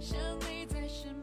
想你在身边。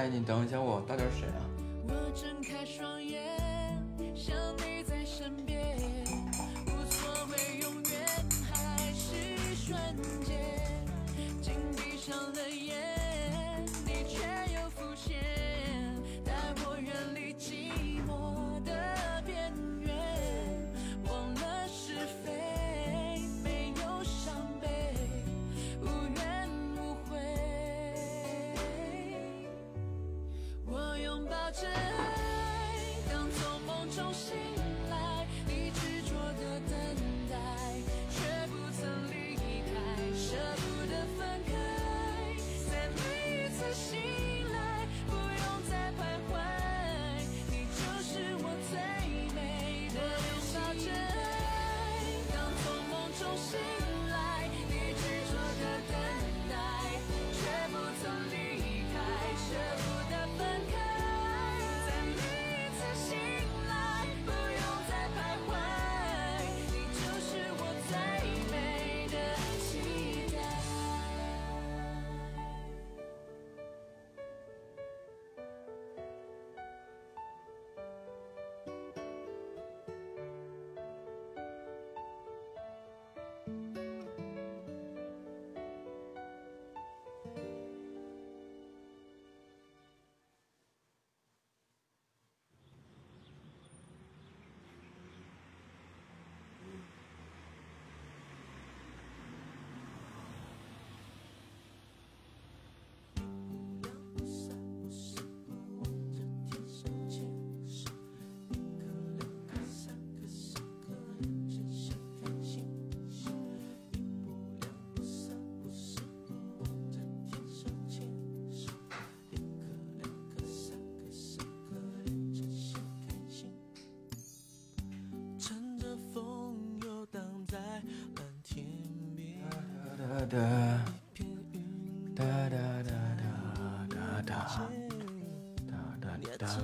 哎，你等一下，我到底是谁啊？哒哒哒哒哒哒哒哒，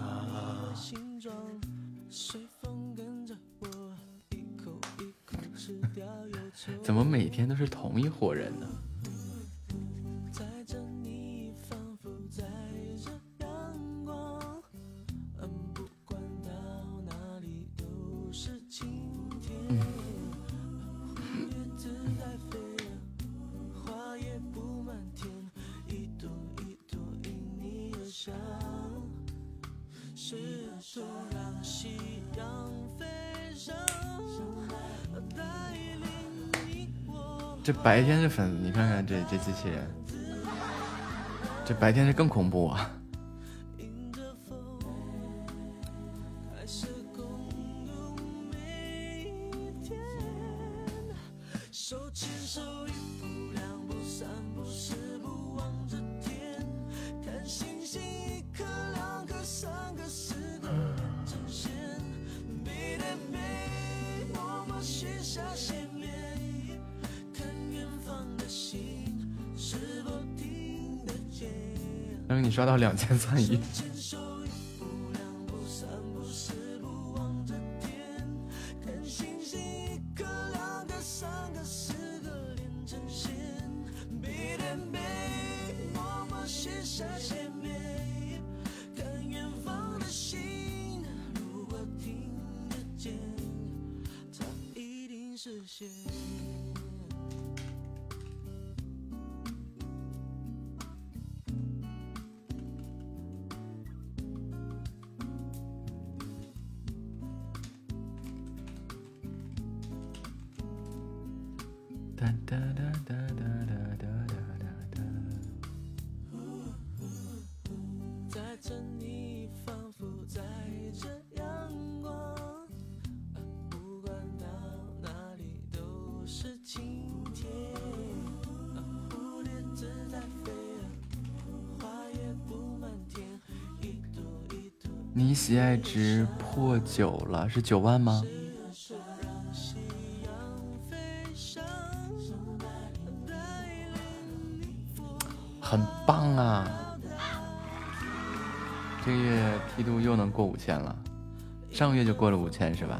怎么每天都是同一伙人呢？白天是粉你看看这这机器人这白天是更恐怖啊。天葬仪。一直破九了是九万吗？很棒啊。这个月梯度又能过五千了上个月就过了五千是吧？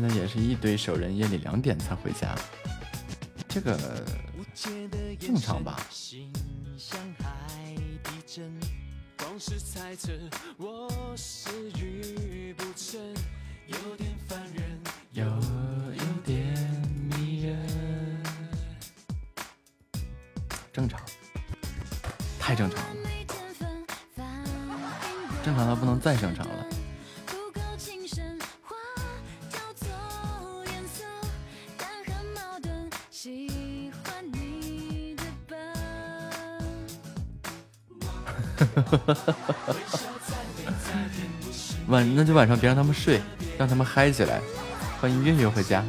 现在也是一堆熟人夜里两点才回家。这个正常吧。是猜测我不有点烦人有点迷人。正常太正常了。正常到不能再正常了。晚那就晚上别让他们睡，让他们嗨起来。欢迎月月回家。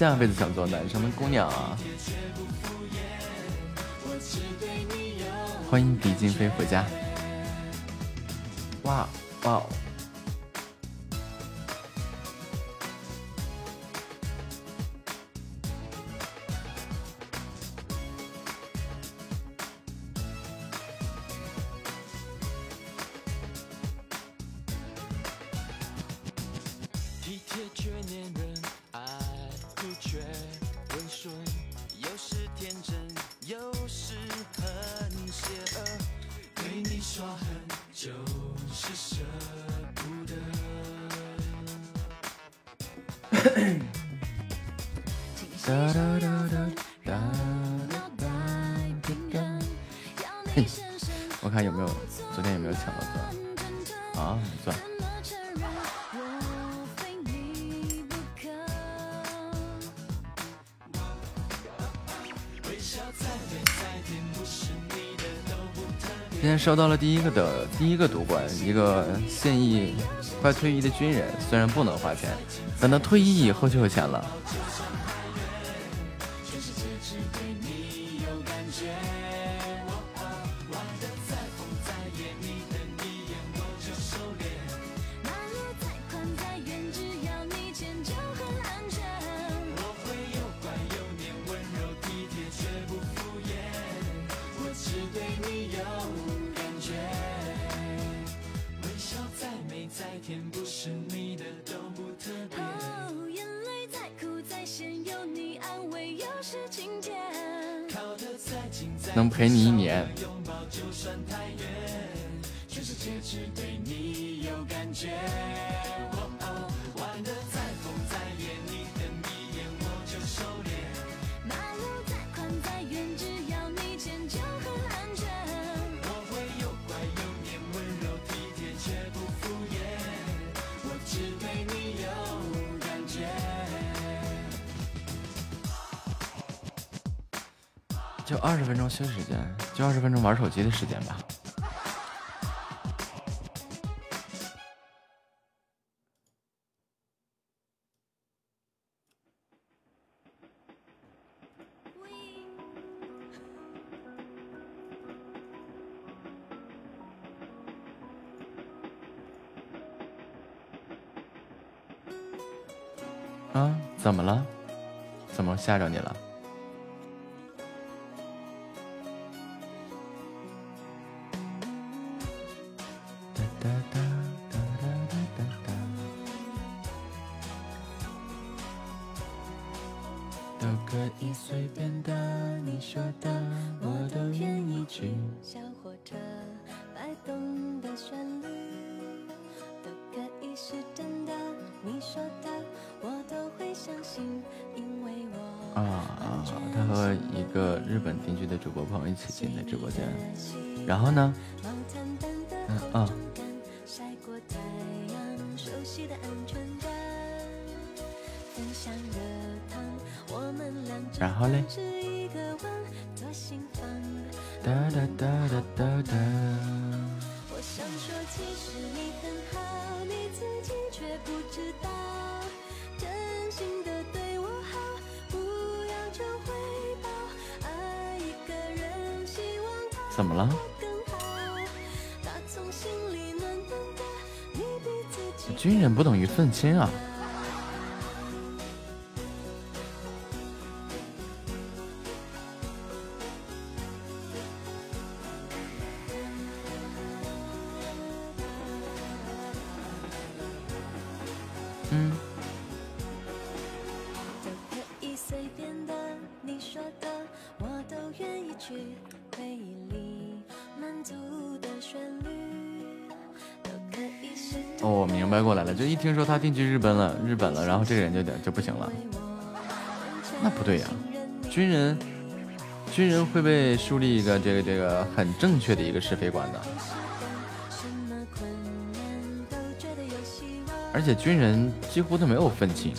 下辈子想做男生的姑娘啊！欢迎迪金飞回家。抽到了第一个的第一个夺冠，一个现役快退役的军人，虽然不能花钱，等他退役以后就有钱了。分钟玩手机的时间吧。啊？怎么了？怎么吓着你了？愤青啊！听说他定居日本了，日本了，然后这个人就就不行了。那不对呀，军人，军人会被树立一个这个这个很正确的一个是非观的。而且军人几乎都没有愤青。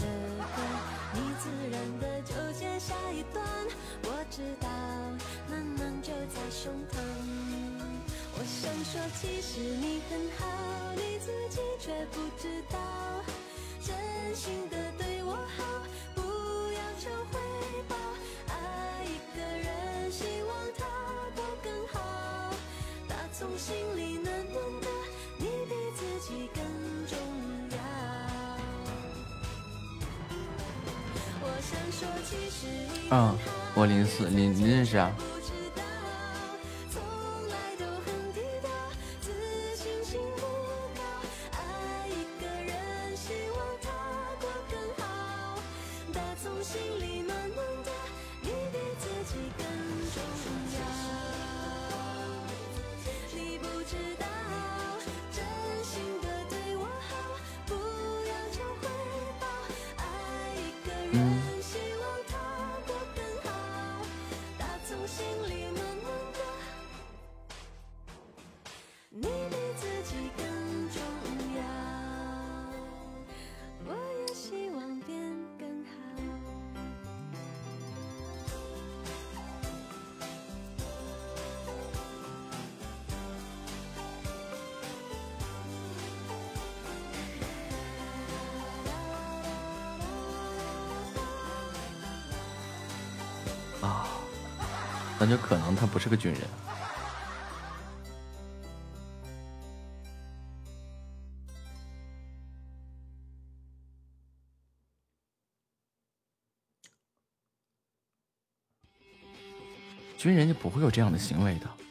那就可能他不是个军人。军人就不会有这样的行为的。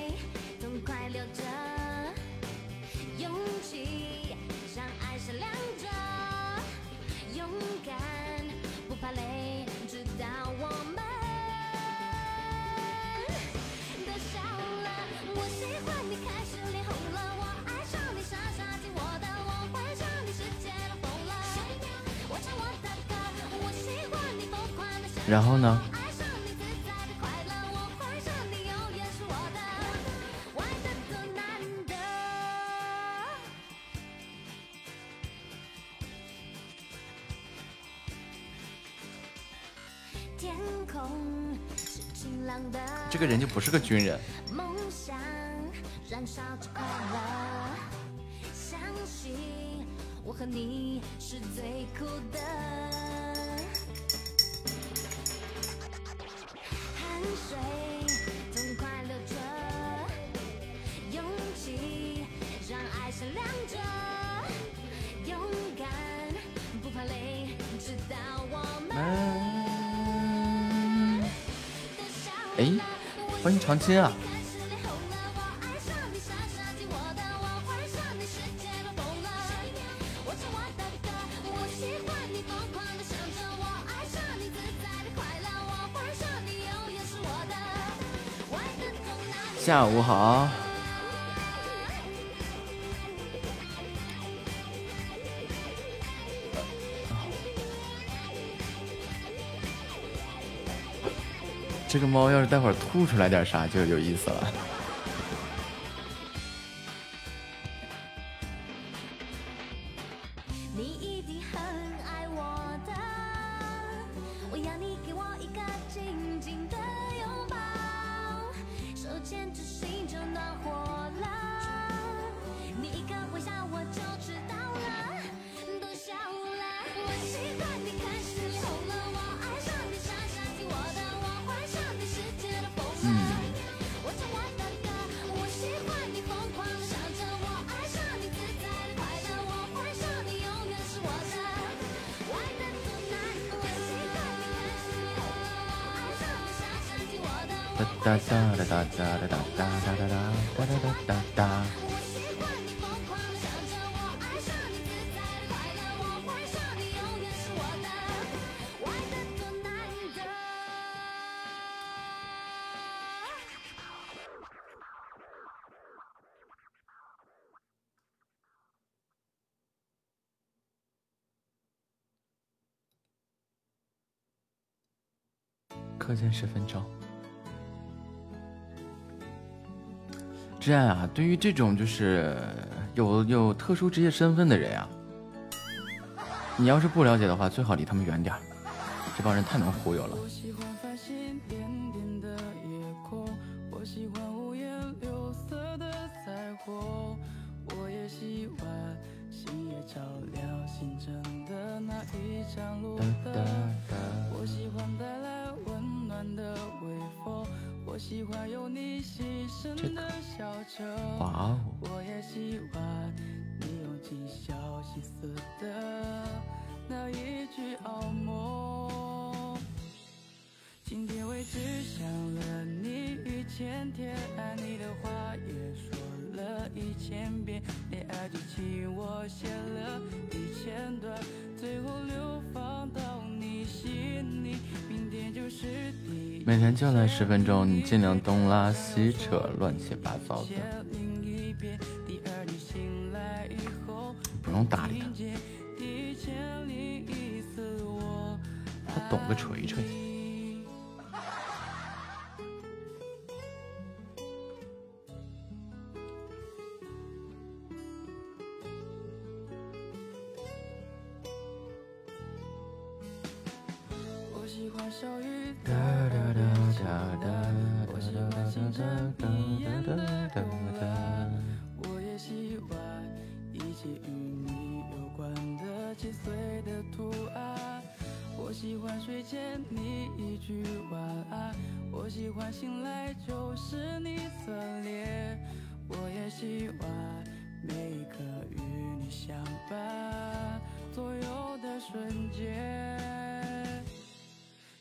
然后呢？这个人就不是个军人。长青啊！下午好。这个猫要是待会儿吐出来点啥，就有意思了。十分钟。这样啊，对于这种就是有有特殊职业身份的人啊，你要是不了解的话，最好离他们远点这帮人太能忽悠了。我也喜欢你用尽小心思的那一句“哦莫”。今天为止想了你一千天，爱你的话也说了一千遍，恋爱剧情我写了一千段，最后流放到你心里。明天就是第每天就来十分钟，你尽量东拉西扯，乱七八糟的。我喜欢小雨我也喜欢一切与你有关的细碎的我喜欢睡前你一句晚安，我喜欢醒来就是你侧脸，我也喜欢每一刻与你相伴左右的瞬间。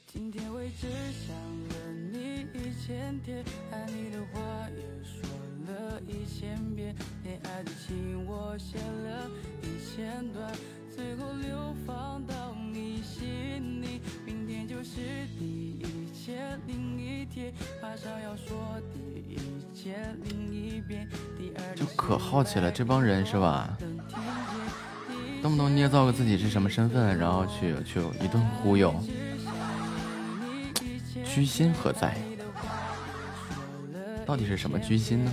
今天为止想了你一千天，爱你的话也说了一千遍，恋爱的情我写了一千段，最后流放到你心里。明天就是第一千零一天，马上要说第一千零一遍，第二就可好奇了，这帮人是吧？动不动捏造个自己是什么身份，然后去去一顿忽悠，居心何在？到底是什么居心呢？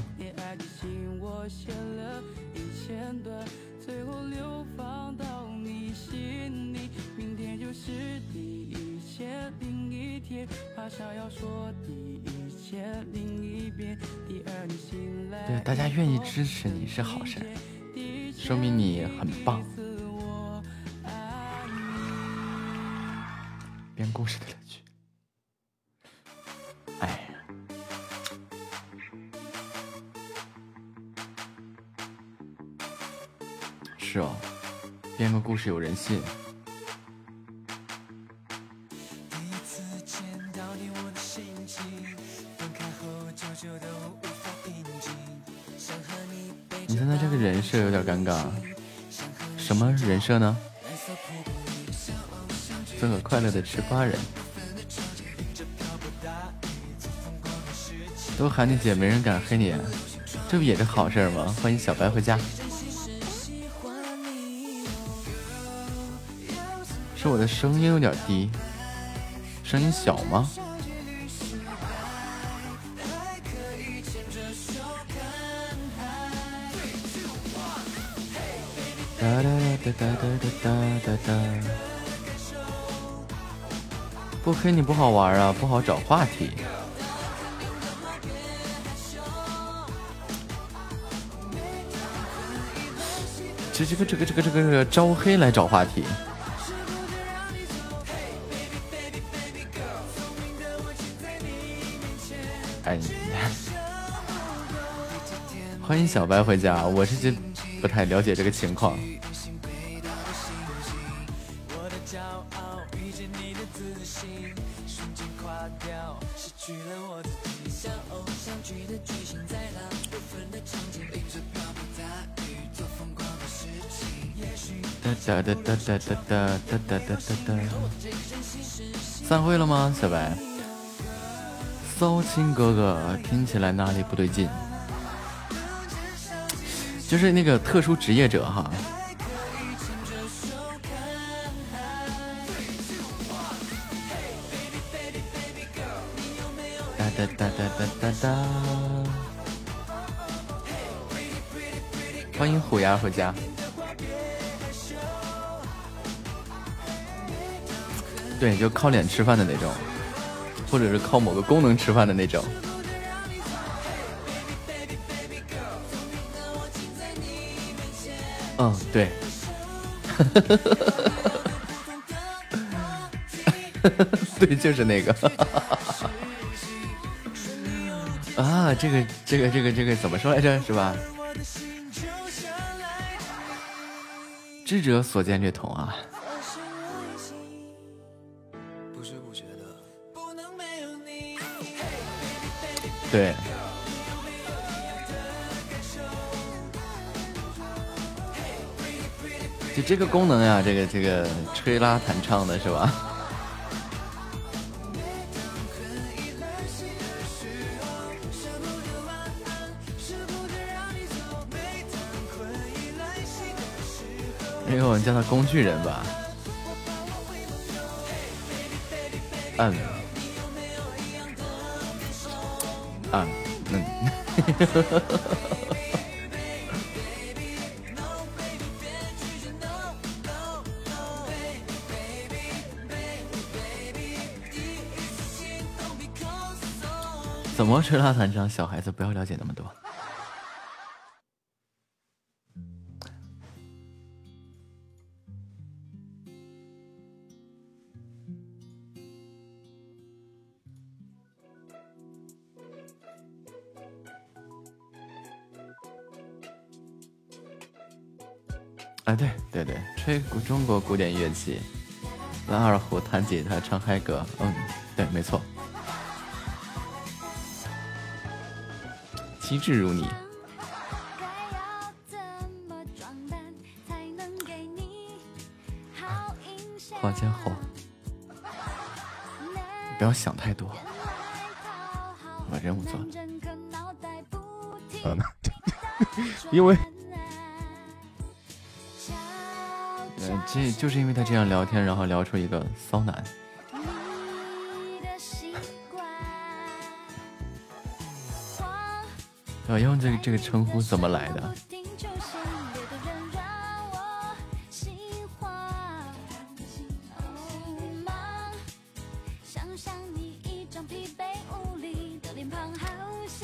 天，马上要说第一千零一遍。第二你醒来，对，大家愿意支持你是好事，说明你很棒。我爱你。编故事的乐趣。哎呀，是哦，编个故事有人信。人设有点尴尬，什么人设呢？做个快乐的吃瓜人。都喊你姐，没人敢黑你，这不也是好事吗？欢迎小白回家。是我的声音有点低，声音小吗？不黑你不好玩啊，不好找话题。这这个这个这个这个这个招黑来找话题。哎呀，欢迎小白回家，我是真不太了解这个情况。哒哒哒哒哒哒哒哒哒哒哒。散会了吗，小白？骚亲哥哥听起来哪里不对劲？就是那个特殊职业者哈。哒哒哒哒哒哒哒。欢迎虎牙回家。对，就靠脸吃饭的那种，或者是靠某个功能吃饭的那种。嗯，对。对，就是那个。啊，这个，这个，这个，这个怎么说来着？是吧？智者所见略同啊。对。就这个功能呀，这个这个吹拉弹唱的是吧？哎呦，你叫他工具人吧。嗯。啊，那。怎么吹拉弹唱？小孩子不要了解那么多。中国古典乐器，拉二胡、弹吉他、唱嗨歌，嗯，对，没错。机智如你，花间后，不要想太多，把任务做。啊，因为。这就是因为他这样聊天，然后聊出一个骚男。对，用这个这个称呼怎么来的？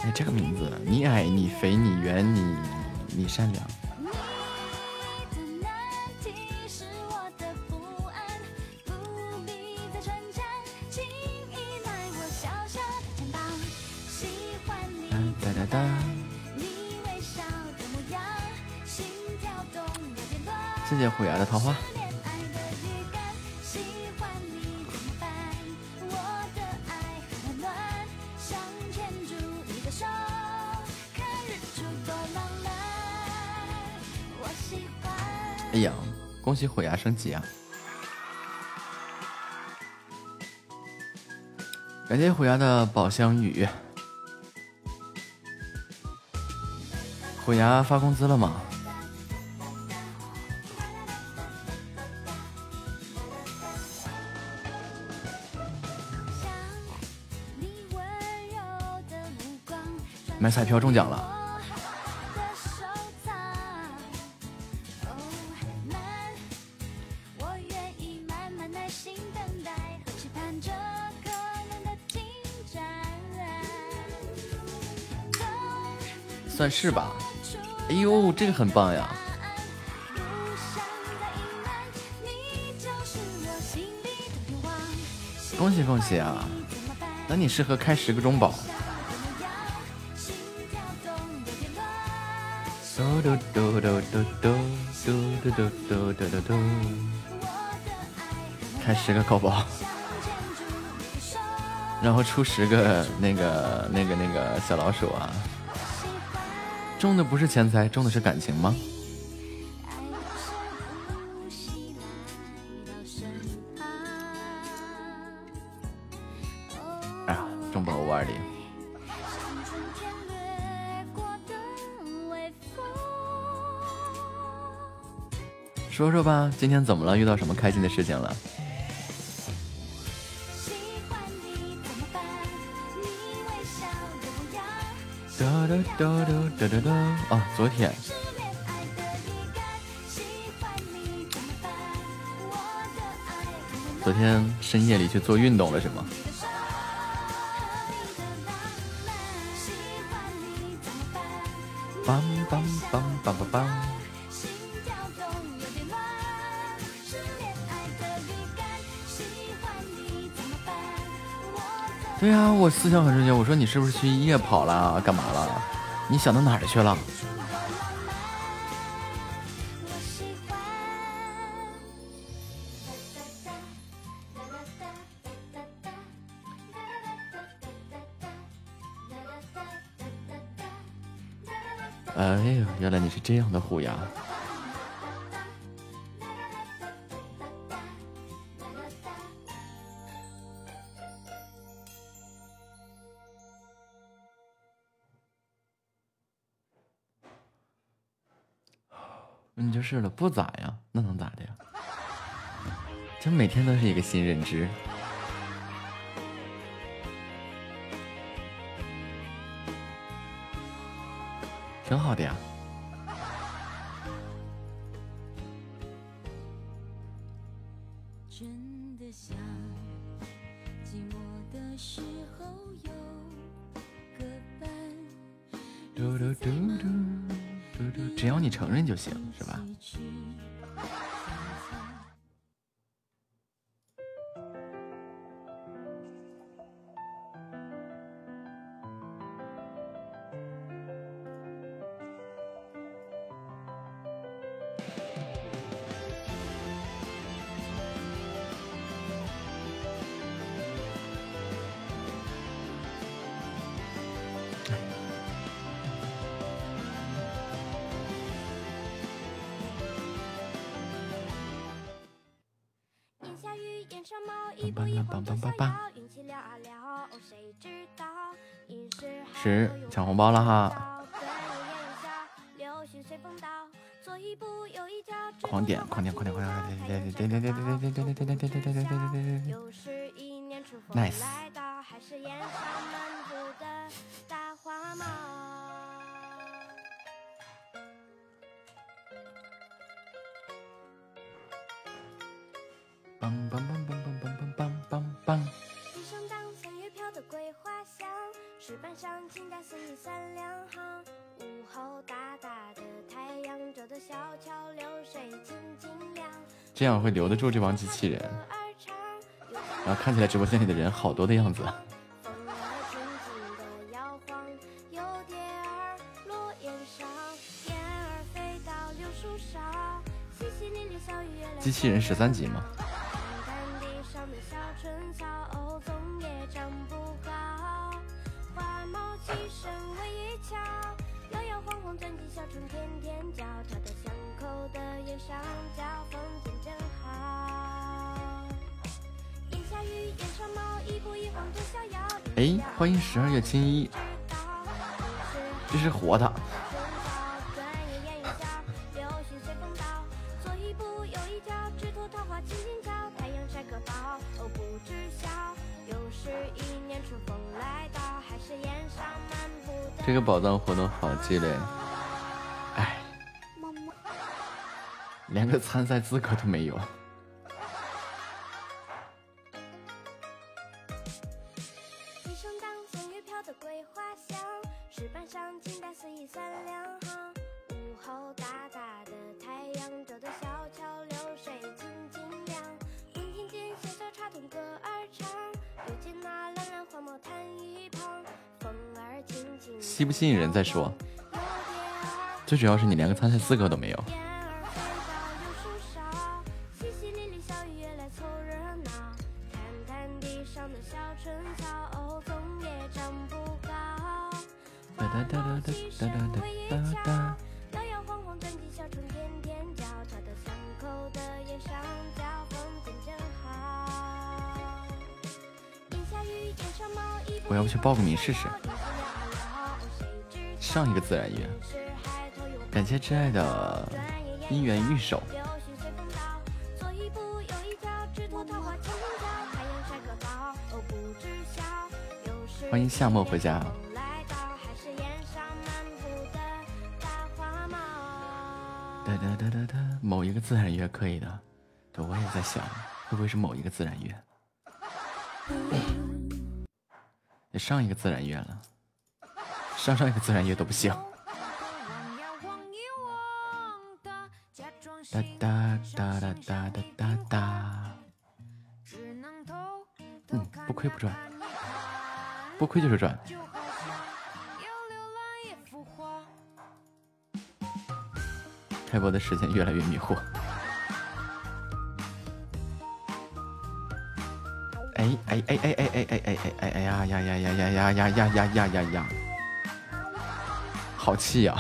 哎，这个名字，你矮，你肥，你圆，你你善良。谢谢虎牙的桃花。哎呀，恭喜虎牙升级啊！感谢虎牙的宝箱雨。虎牙发工资了吗？买彩票中奖了！算是吧。哎呦，这个很棒呀！恭喜恭喜啊！那你适合开十个中宝。嘟嘟嘟嘟嘟嘟嘟嘟嘟嘟嘟嘟，开十个高宝，然后出十个那个那个那个小老鼠啊！中的不是钱财，中的是感情吗？今天怎么了？遇到什么开心的事情了？哒哒哒哒哒哒哒！啊，昨天，昨天深夜里去做运动了，是吗？梆梆梆梆梆梆。对呀，我思想很纯洁。我说你是不是去夜跑了？干嘛了？你想到哪儿去了？哎呦，原来你是这样的虎牙。是了，不咋呀，那能咋的呀？这每天都是一个新认知，挺好的呀。雨，檐上猫，一步一晃着逍遥，运气聊啊聊，哦谁知道？应是海是头有抢红包了哈对眼一笑，流星随风倒，左一步右一脚，直狂点头狂点狂点狂点点点点点点点点点点点点点点点 Nice 石板上清代四里三两行。午后大大的太阳照得小桥流水清清凉。这样会留得住这帮机器人，然后看起来直播间里的人好多的样子。机器人十三级吗？春风来到，还是檐上漫步的这个宝藏活动好激烈，哎。连个参赛资格都没有。吸引人再说。最主要是你连个参赛资格都没有。我要不去报个名试试。上一个自然月，感谢挚爱的姻缘玉手，欢迎夏末回家。哒哒哒哒哒，某一个自然月可以的，对，我也在想，会不会是某一个自然月？也上一个自然月了。上上一个自然月都不行。哒哒哒哒哒哒哒哒，只能偷嗯不亏不赚不亏就是赚。开播的时间越来越迷惑。哎哎哎哎哎哎哎哎哎哎呀呀呀呀呀呀呀呀呀呀呀呀！好气呀！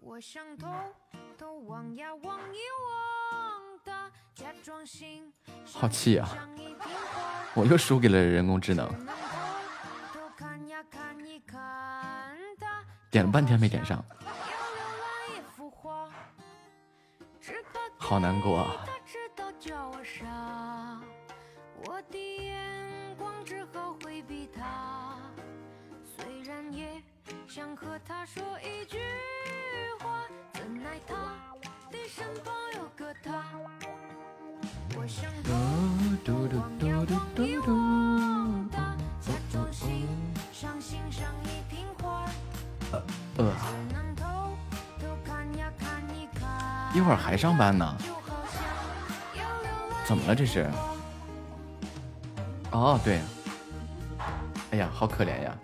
我想偷偷望呀望一望的，假装心好气呀像一瓶花我又输给了人工智能，点了半天没点上，要浏览一幅画，好难过啊！班呢？怎么了这是？哦对。哎呀好可怜呀。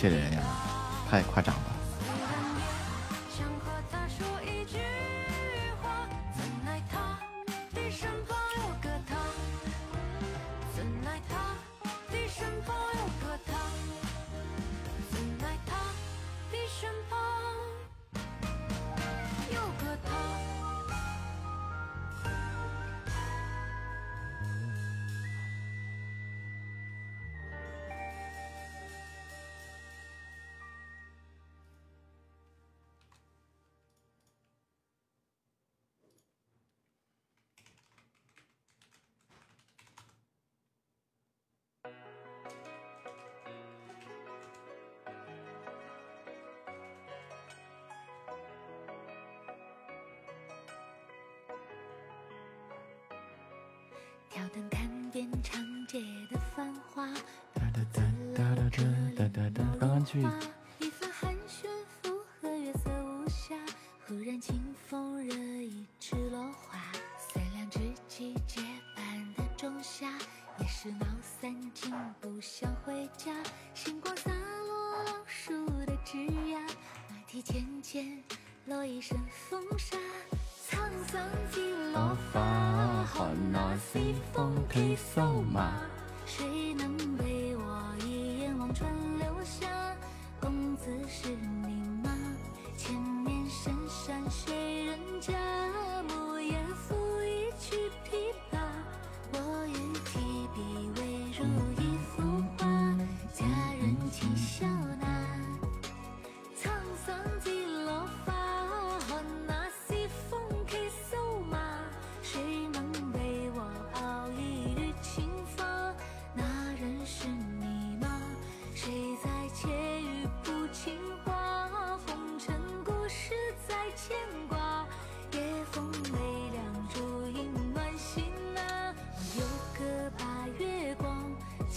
谢谢人。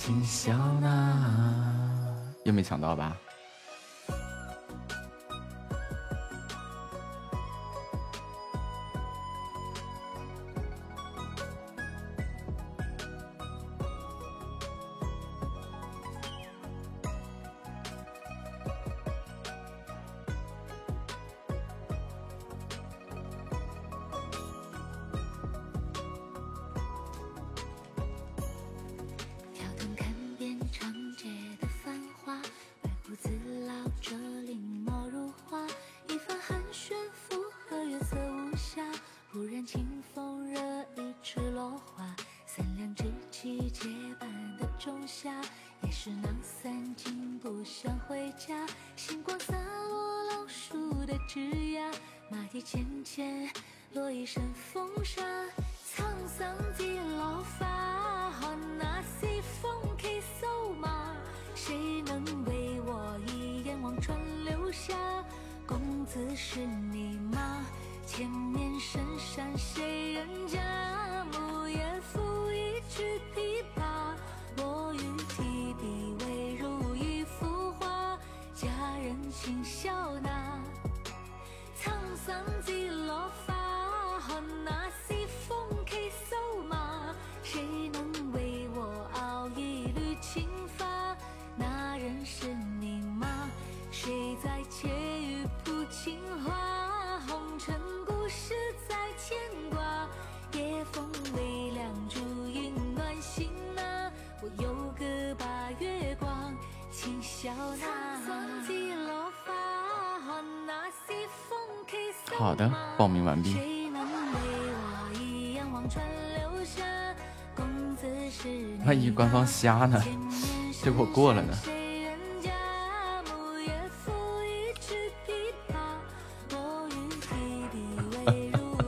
七小娜，又没抢到吧？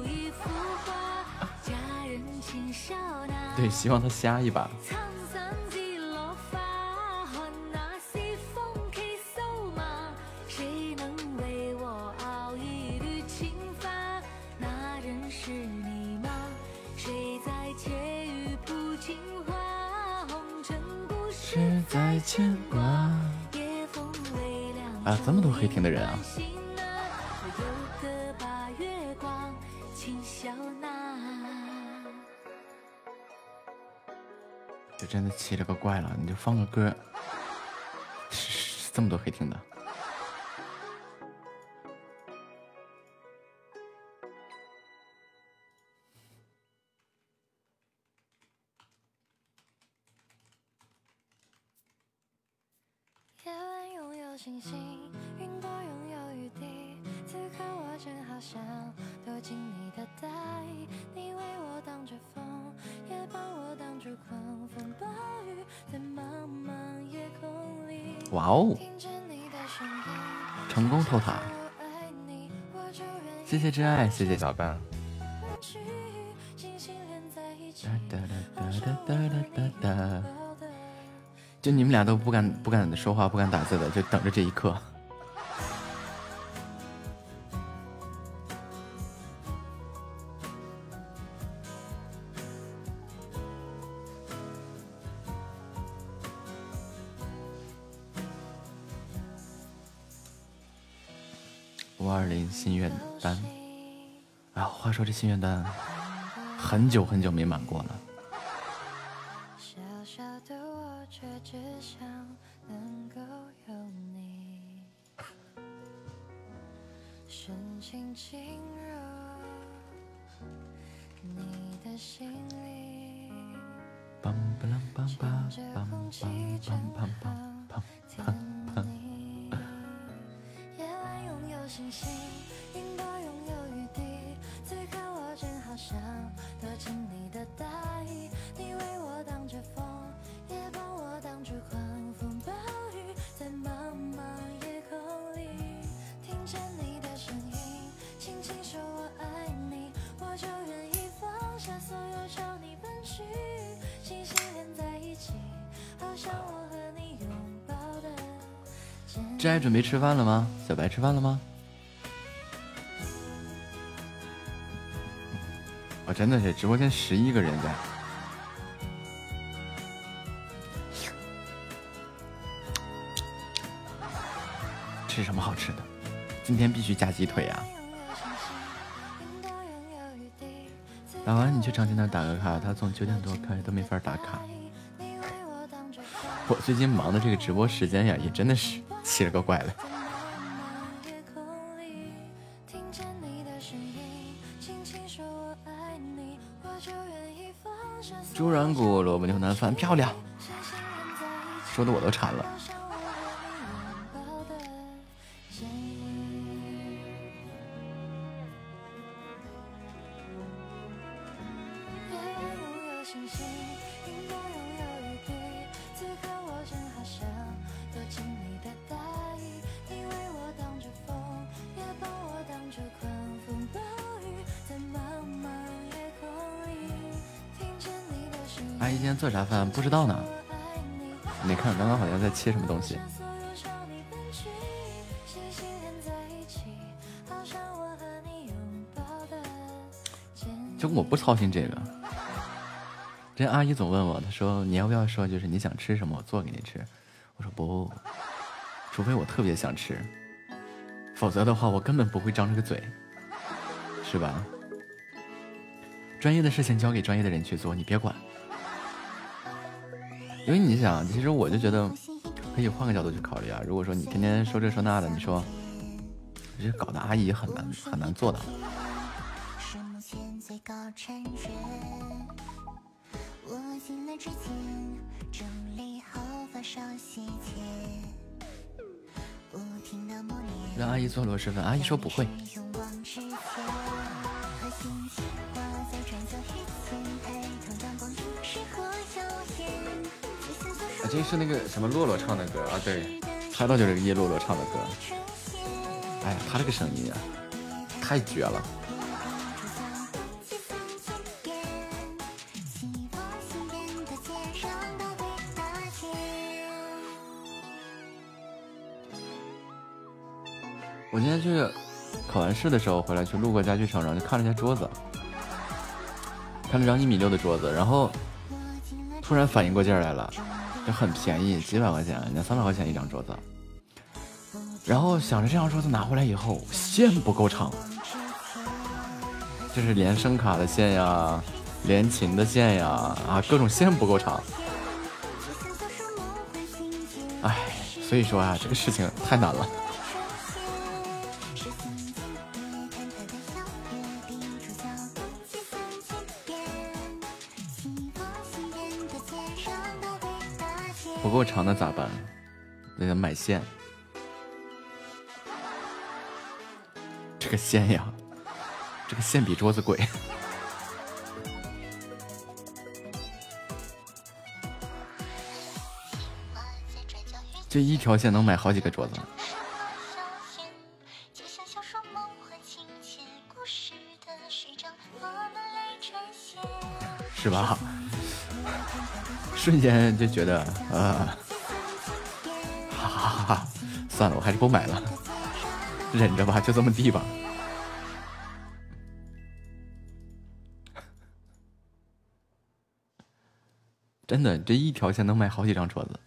一幅画。佳人轻笑纳。对，希望他瞎一把。放个歌，真爱，谢谢小半。奔去，星星连在一起哒。哒哒哒哒哒哒哒。抱的就你们俩都不敢不敢说话，不敢打字的，就等着这一刻。五二零心愿单，啊，话说这心愿单很久很久没满过了。小小坚真爱准备吃饭了吗？小白吃饭了吗？我、真的是直播间十一个人在。吃什么好吃的？今天必须加鸡腿啊！打完你去长青那打个卡，他从九点多开始都没法打卡。我最近忙的这个直播时间呀，也真的是奇了个怪了。猪软骨萝卜牛腩饭漂亮，说的我都馋了。做啥饭？不知道呢。没看，刚刚好像在切什么东西。就我不操心这个。这阿姨总问我，她说你要不要说，就是你想吃什么，我做给你吃。我说不，除非我特别想吃，否则的话我根本不会张这个嘴，是吧？专业的事情交给专业的人去做，你别管。因为你想，其实我就觉得可以换个角度去考虑啊。如果说你天天说这说那的，你说这搞得阿姨很难很难做到。让阿姨做螺蛳粉，阿姨说不会。是那个什么洛洛唱的歌啊？对，猜到就是叶洛洛唱的歌。哎呀，他这个声音啊，太绝了。我今天去考完试的时候回来，去路过家具城，然后就看了一下桌子，看了张一米六的桌子，然后突然反应过劲儿来了，就很便宜，几百块钱，两三百块钱一张桌子。然后想着这张桌子拿回来以后线不够长，就是连声卡的线呀，连琴的线呀，啊，各种线不够长。哎，所以说啊，这个事情太难了。不够长的咋办？那得买线。这个线呀，这个线比桌子贵。这一条线能买好几个桌子，是吧？瞬间就觉得，啊，哈哈哈哈！算了，我还是不买了，忍着吧，就这么地吧。真的，这一条线能买好几张桌子。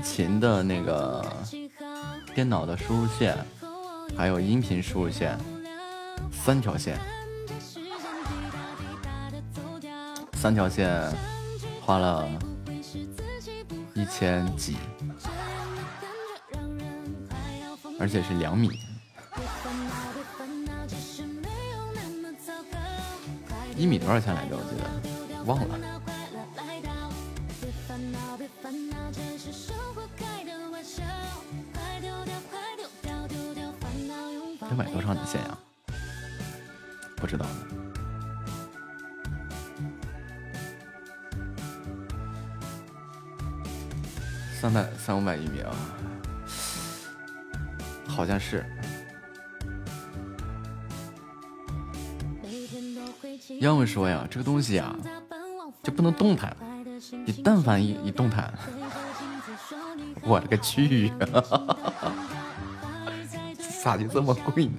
琴的那个电脑的输入线，还有音频输入线，三条线，三条线花了一千几，而且是两米，一米多少钱来着？我记得忘了。买多少的线呀？不知道。三百三五百一米啊，好像是。要么说呀，这个东西呀，就不能动弹。你但凡一一动弹，我勒个去！咋就这么贵呢？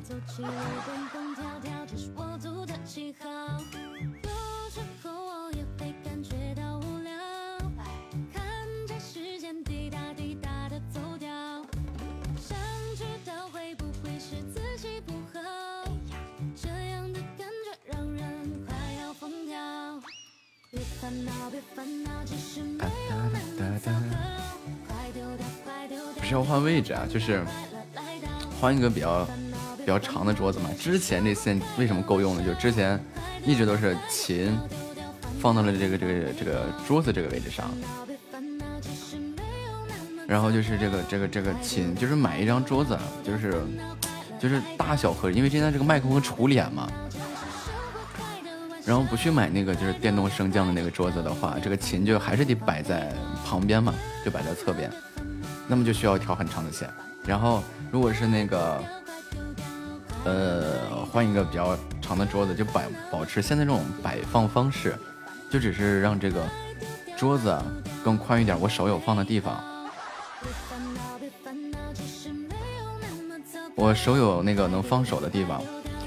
不是要换位置啊，就是换一个比较比较长的桌子嘛。之前这线为什么够用呢？就之前一直都是琴放到了这个这个这个桌子这个位置上，然后就是这个这个这个琴，就是买一张桌子，就是就是大小合适，因为现在这个麦克风杵脸嘛。然后不去买那个就是电动升降的那个桌子的话，这个琴就还是得摆在旁边嘛，就摆在侧边，那么就需要一条很长的线。然后如果是那个，呃，换一个比较长的桌子，就摆保持现在这种摆放方式，就只是让这个桌子更宽一点，我手有放的地方，我手有那个能放手的地方，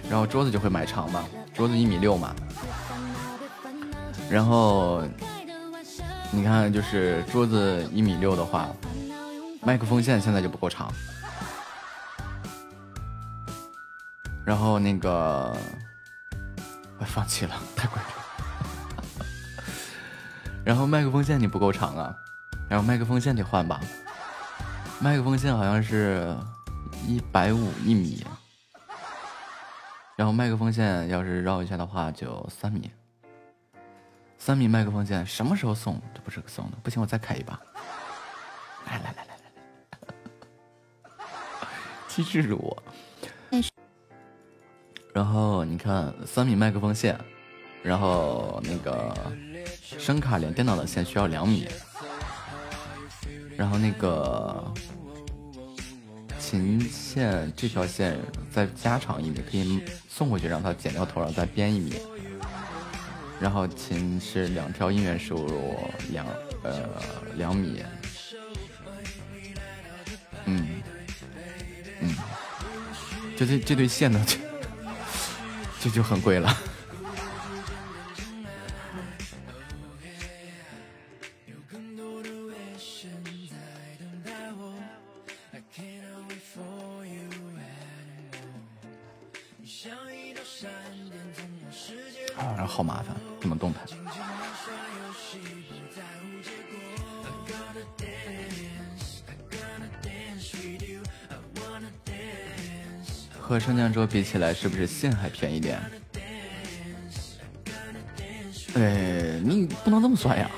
然后桌子就会买长嘛，桌子一米六嘛。然后你看，就是桌子一米六的话，麦克风线现在就不够长。然后那个，我放弃了，太贵了。然后麦克风线你不够长啊，然后麦克风线得换吧，麦克风线好像是一百五一米，然后麦克风线要是绕一下的话就三米，三米麦克风线什么时候送？这不是个送的，不行我再开一把，来来来来来来，机智如我。然后你看三米麦克风线，然后那个声卡连电脑的线需要两米，然后那个琴线这条线再加长一米，可以送回去让它剪掉头，然后再编一米。然后琴是两条音源输入两呃两米，嗯嗯，就这这对线呢就这就很贵了。桌比起来，是不是线还便宜点？哎，你不能这么算呀！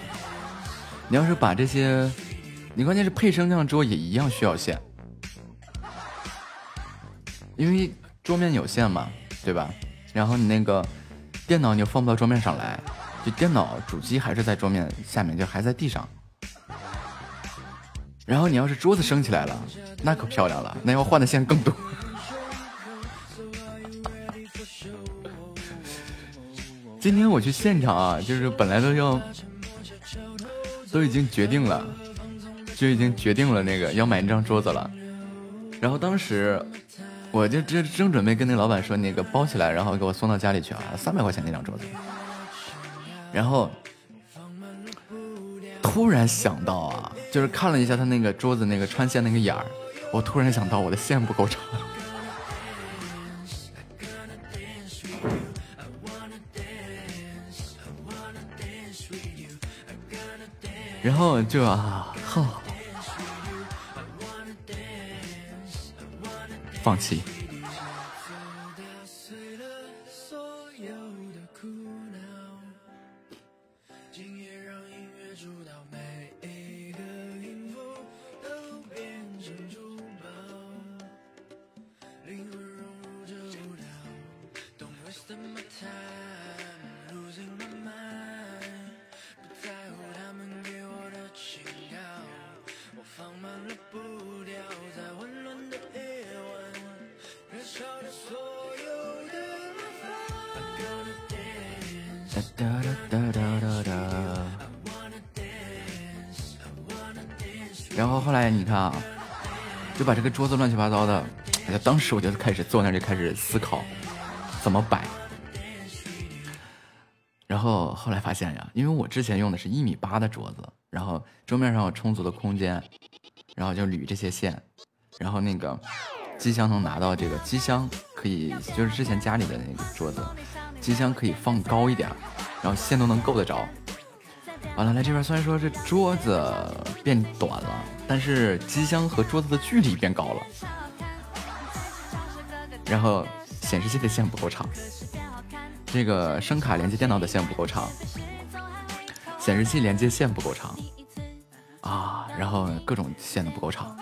你要是把这些，你关键是配升降桌也一样需要线，因为桌面有线嘛，对吧？然后你那个电脑你又放不到桌面上来，就电脑主机还是在桌面下面，就还在地上。然后你要是桌子升起来了，那可漂亮了，那要换的线更多。今天我去现场啊，就是本来都要，都已经决定了，就已经决定了那个要买那张桌子了。然后当时我就正正准备跟那老板说那个包起来，然后给我送到家里去啊，三百块钱那张桌子。然后突然想到啊，就是看了一下他那个桌子那个穿线那个眼儿，我突然想到我的线不够长。然后就啊，哈，放弃。啊，就把这个桌子乱七八糟的，哎呀，当时我就开始坐那就开始思考怎么摆。然后后来发现呀，因为我之前用的是一米八的桌子，然后桌面上有充足的空间，然后就捋这些线，然后那个机箱能拿到这个机箱可以，就是之前家里的那个桌子，机箱可以放高一点，然后线都能够得着。完了，来这边虽然说这桌子变短了，但是机箱和桌子的距离变高了，然后显示器的线不够长，这个声卡连接电脑的线不够长，显示器连接线不够长，啊，然后各种线都不够长。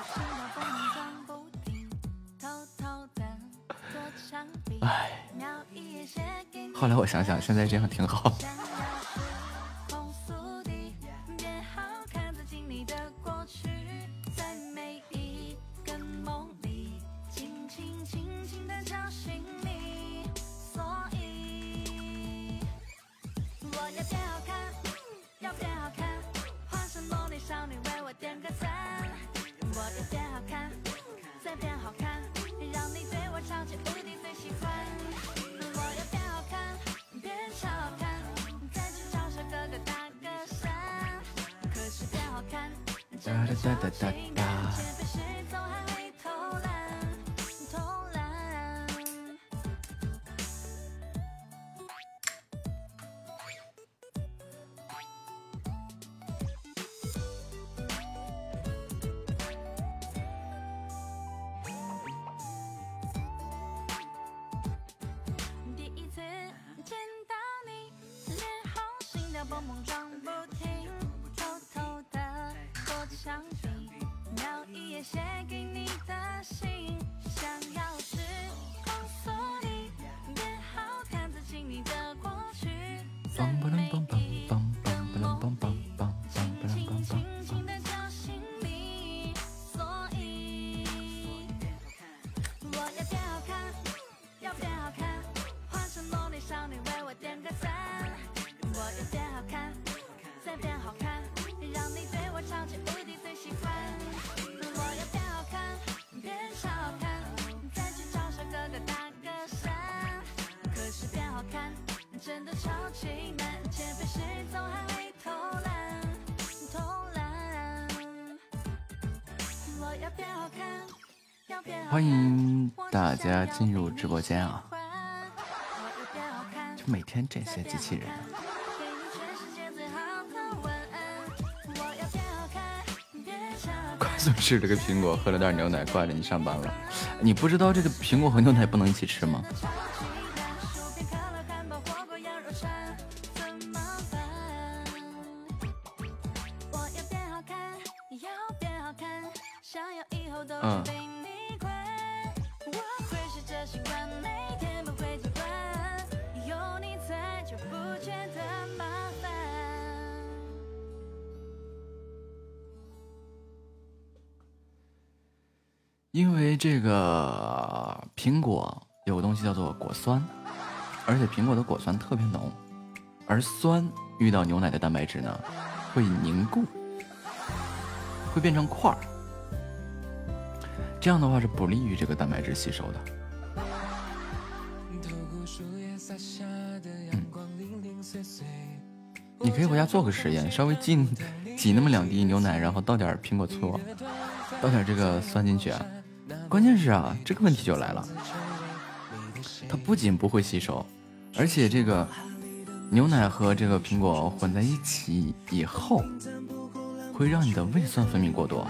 唉，后来我想想，现在这样挺好。进入直播间啊！就每天这些机器人，快速吃了个苹果，喝了点牛奶，挂着你上班了。你不知道这个苹果和牛奶不能一起吃吗？苹果的果酸特别浓，而酸遇到牛奶的蛋白质呢，会凝固，会变成块儿，这样的话是不利于这个蛋白质吸收的。你可以回家做个实验，稍微挤挤那么两滴牛奶，然后倒点苹果醋，倒点这个酸进去啊。关键是啊，这个问题就来了，它不仅不会吸收，而且这个牛奶和这个苹果混在一起以后，会让你的胃酸分泌过多。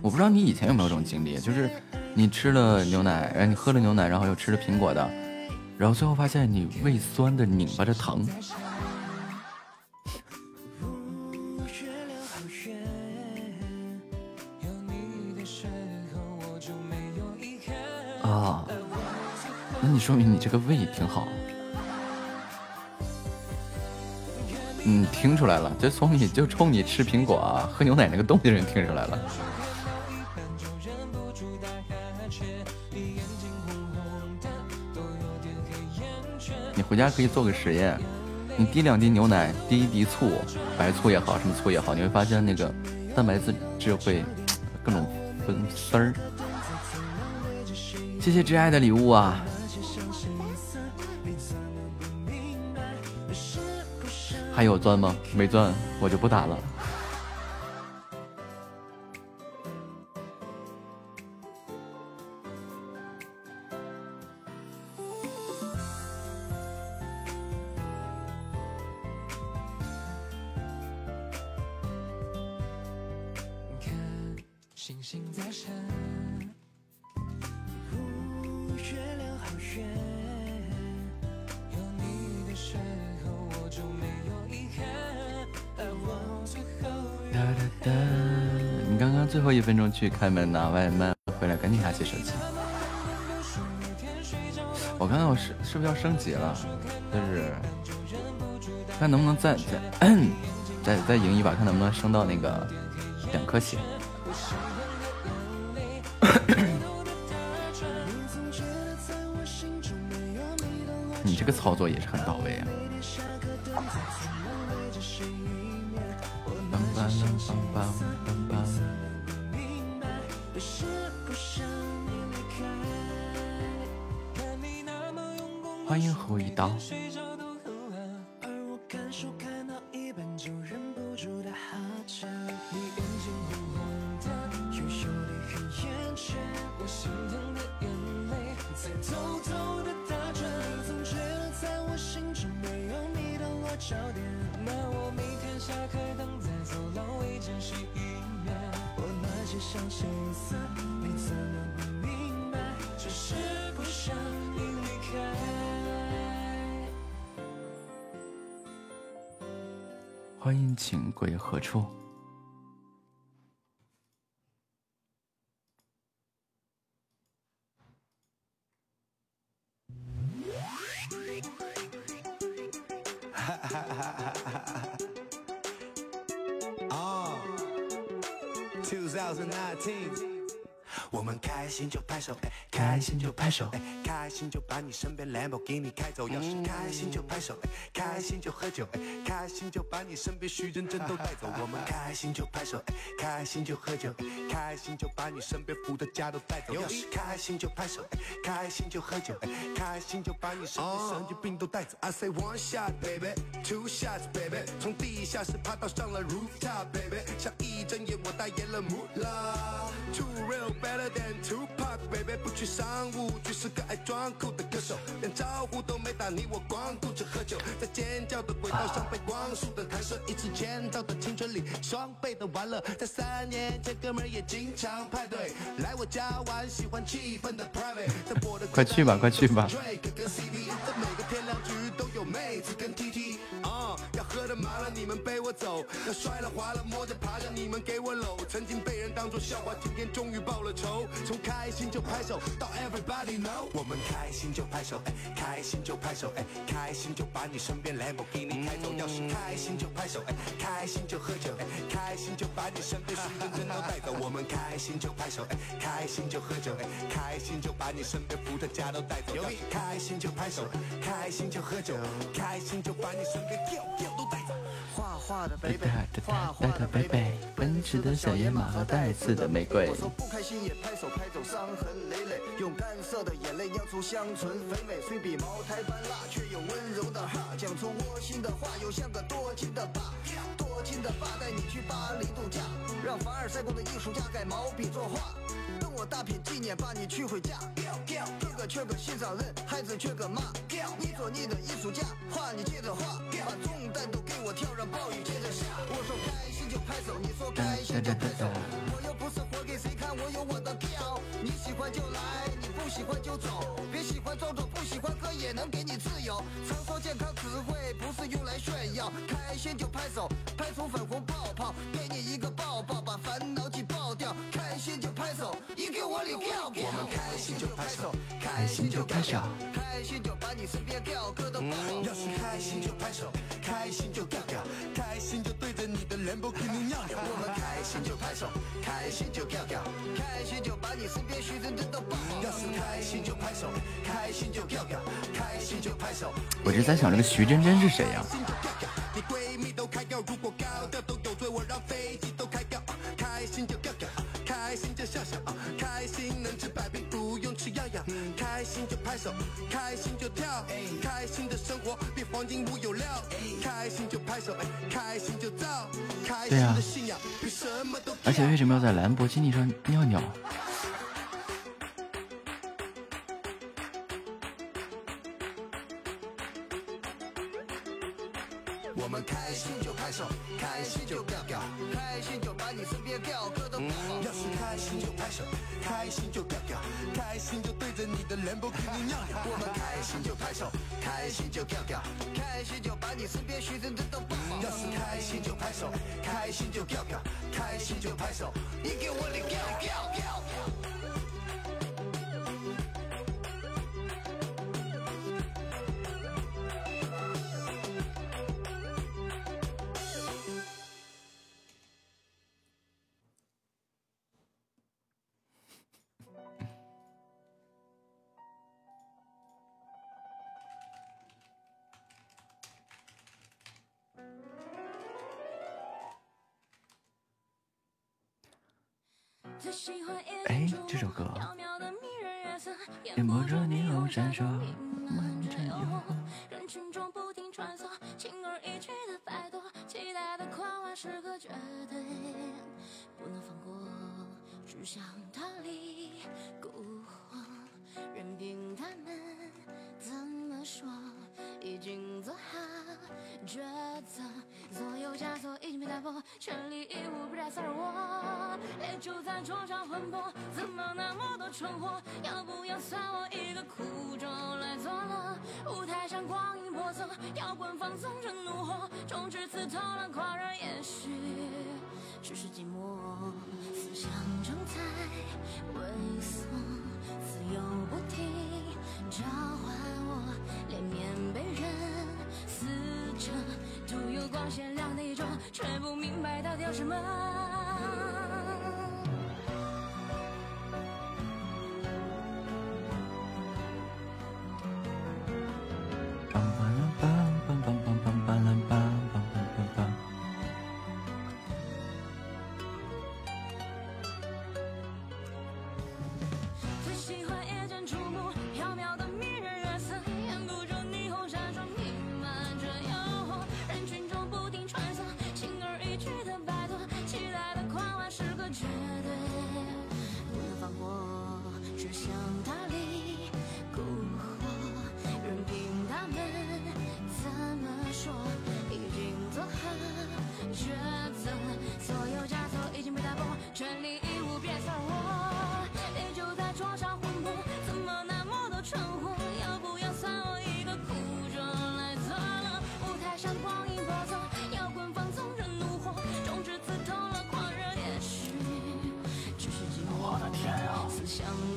我不知道你以前有没有这种经历，就是你吃了牛奶，然后你喝了牛奶，然后又吃了苹果的，然后最后发现你胃酸的拧巴着疼。说明你这个胃挺好。嗯，听出来了，就从你就冲你吃苹果、啊、喝牛奶那个动静人听出来了。你回家可以做个实验，你滴两滴牛奶，滴一滴醋，白醋也好，什么醋也好，你会发现那个蛋白质会各种分丝儿。谢谢挚爱的礼物啊！还有钻吗？没钻，我就不打了。去开门拿外卖，回来赶紧拿起手机。我看看我是是不是要升级了，就是看能不能再再再再赢一把，看能不能升到那个两颗星。你这个操作也是很到位啊！请归何处？啊，2019。我们开心就拍手，开心就拍手，开心就把你身边兰博给你开走。要是开心就拍手，哎，开心就喝酒，哎，开心就把你身边徐真真都带走。我们开心就拍手，哎，开心就喝酒，哎，开心就把你身边伏的家都带走。要是开心就拍手，哎，开心就喝酒，哎，开心就把你身边神经病都带走。I say one shot baby, two shots baby，从地下室爬到上了 rooftop baby，像一睁眼我代言了 Moolah，too real better than Tupac baby，不去商务局是个爱装酷的歌手，连招呼都没打你我光顾着喝酒，在尖叫的轨道上被光速的弹射，一次签到的青春里双倍的玩乐，在三年前哥们也经常派对，来我家玩喜欢气氛的 private，在我的快去吧，快去吧。CP，在每个天亮局都有妹子跟要喝的麻了你们背我走，要摔了滑了摸着爬着你们给我搂。曾经被人当作笑话，今天终于报了仇。从开心就拍手到 Everybody know，我们开心就拍手，哎，开心就拍手，哎，开心就把你身边 Lamborghini 开走。要是开心就拍手，哎，开心就喝酒，哎，开心就把你身边徐真真都带走。我们开心就拍手，哎，开心就喝酒，哎，开心就把你身边伏特加都带走。要是开心就拍手，开心就喝酒，开心就把你身边都带走。画画的贝贝，画画的贝贝，奔驰的小野马和带刺的玫瑰我。说不开心也拍手拍走伤痕累累，用干涩的眼泪酿出香醇肥美，虽比茅台般辣，却有温柔的哈，讲出窝心的话，又像个多情的爸，多情的爸带你去巴黎度假，让凡尔赛宫的艺术家改毛笔作画，等我大品纪念把你娶回家，哥哥缺个心上人，孩子缺个妈，你做你的艺术家，画你接着画，把重担都给我挑，让暴雨接着下。我说开心就拍手，你说开心就拍手，我又不是活给谁看，我有我的票，你喜欢就来，你不喜欢就走，别喜欢装作不喜欢，哥也能给你自由。常说健康词汇不是用来炫耀，开心就拍手，拍出粉红泡泡，给你一个抱抱，把烦恼挤爆掉。开心就拍手，一给我里跳跳。我们开心就拍手，开心就拍手，开心就把你身边吊哥都抱。要是开心就拍手，开心就吊吊，开心就对着你的兰博基尼尿尿。我们开心就拍手，开心就吊吊，开心就把你身边徐真真都抱。要是开心就拍手，开心就吊吊，开心就拍手。我就在想这个徐真真是谁呀、你闺蜜都开掉，如果高调拍手，开心就跳，开心的生活比黄金屋有料。开心就拍手，开心就造，开心的信仰比什么都而且为什么要在兰博基尼上尿尿？们开心就拍手，开心就吊吊，开心就把你身边吊哥都抱。要是开心就拍手，开心就吊吊，开心就对着你的兰博基尼尿尿。我们开心就拍手，开心就吊吊，开心就把你身边徐真真都抱。要是开心就拍手，开心就吊吊，开心就拍手，你给我里吊吊哎这首歌着霓虹人群中不停穿梭，轻而易举的摆脱，期待的狂欢时刻绝对不能放过，只想逃离蛊惑，任凭他们怎么说，已经做好抉择，所有枷锁已经被打破，权力义务不再骚扰我，烈酒在桌上魂魄，怎么那么多蠢货，要不要算我一个苦衷来作乐？舞台上光影婆娑，摇滚放纵着怒火，终至刺痛了狂热，也许只是寂寞。思想正在萎缩，自由不停召唤我，连绵被人撕扯，徒有光鲜亮的一桌，却不明白到底要什么。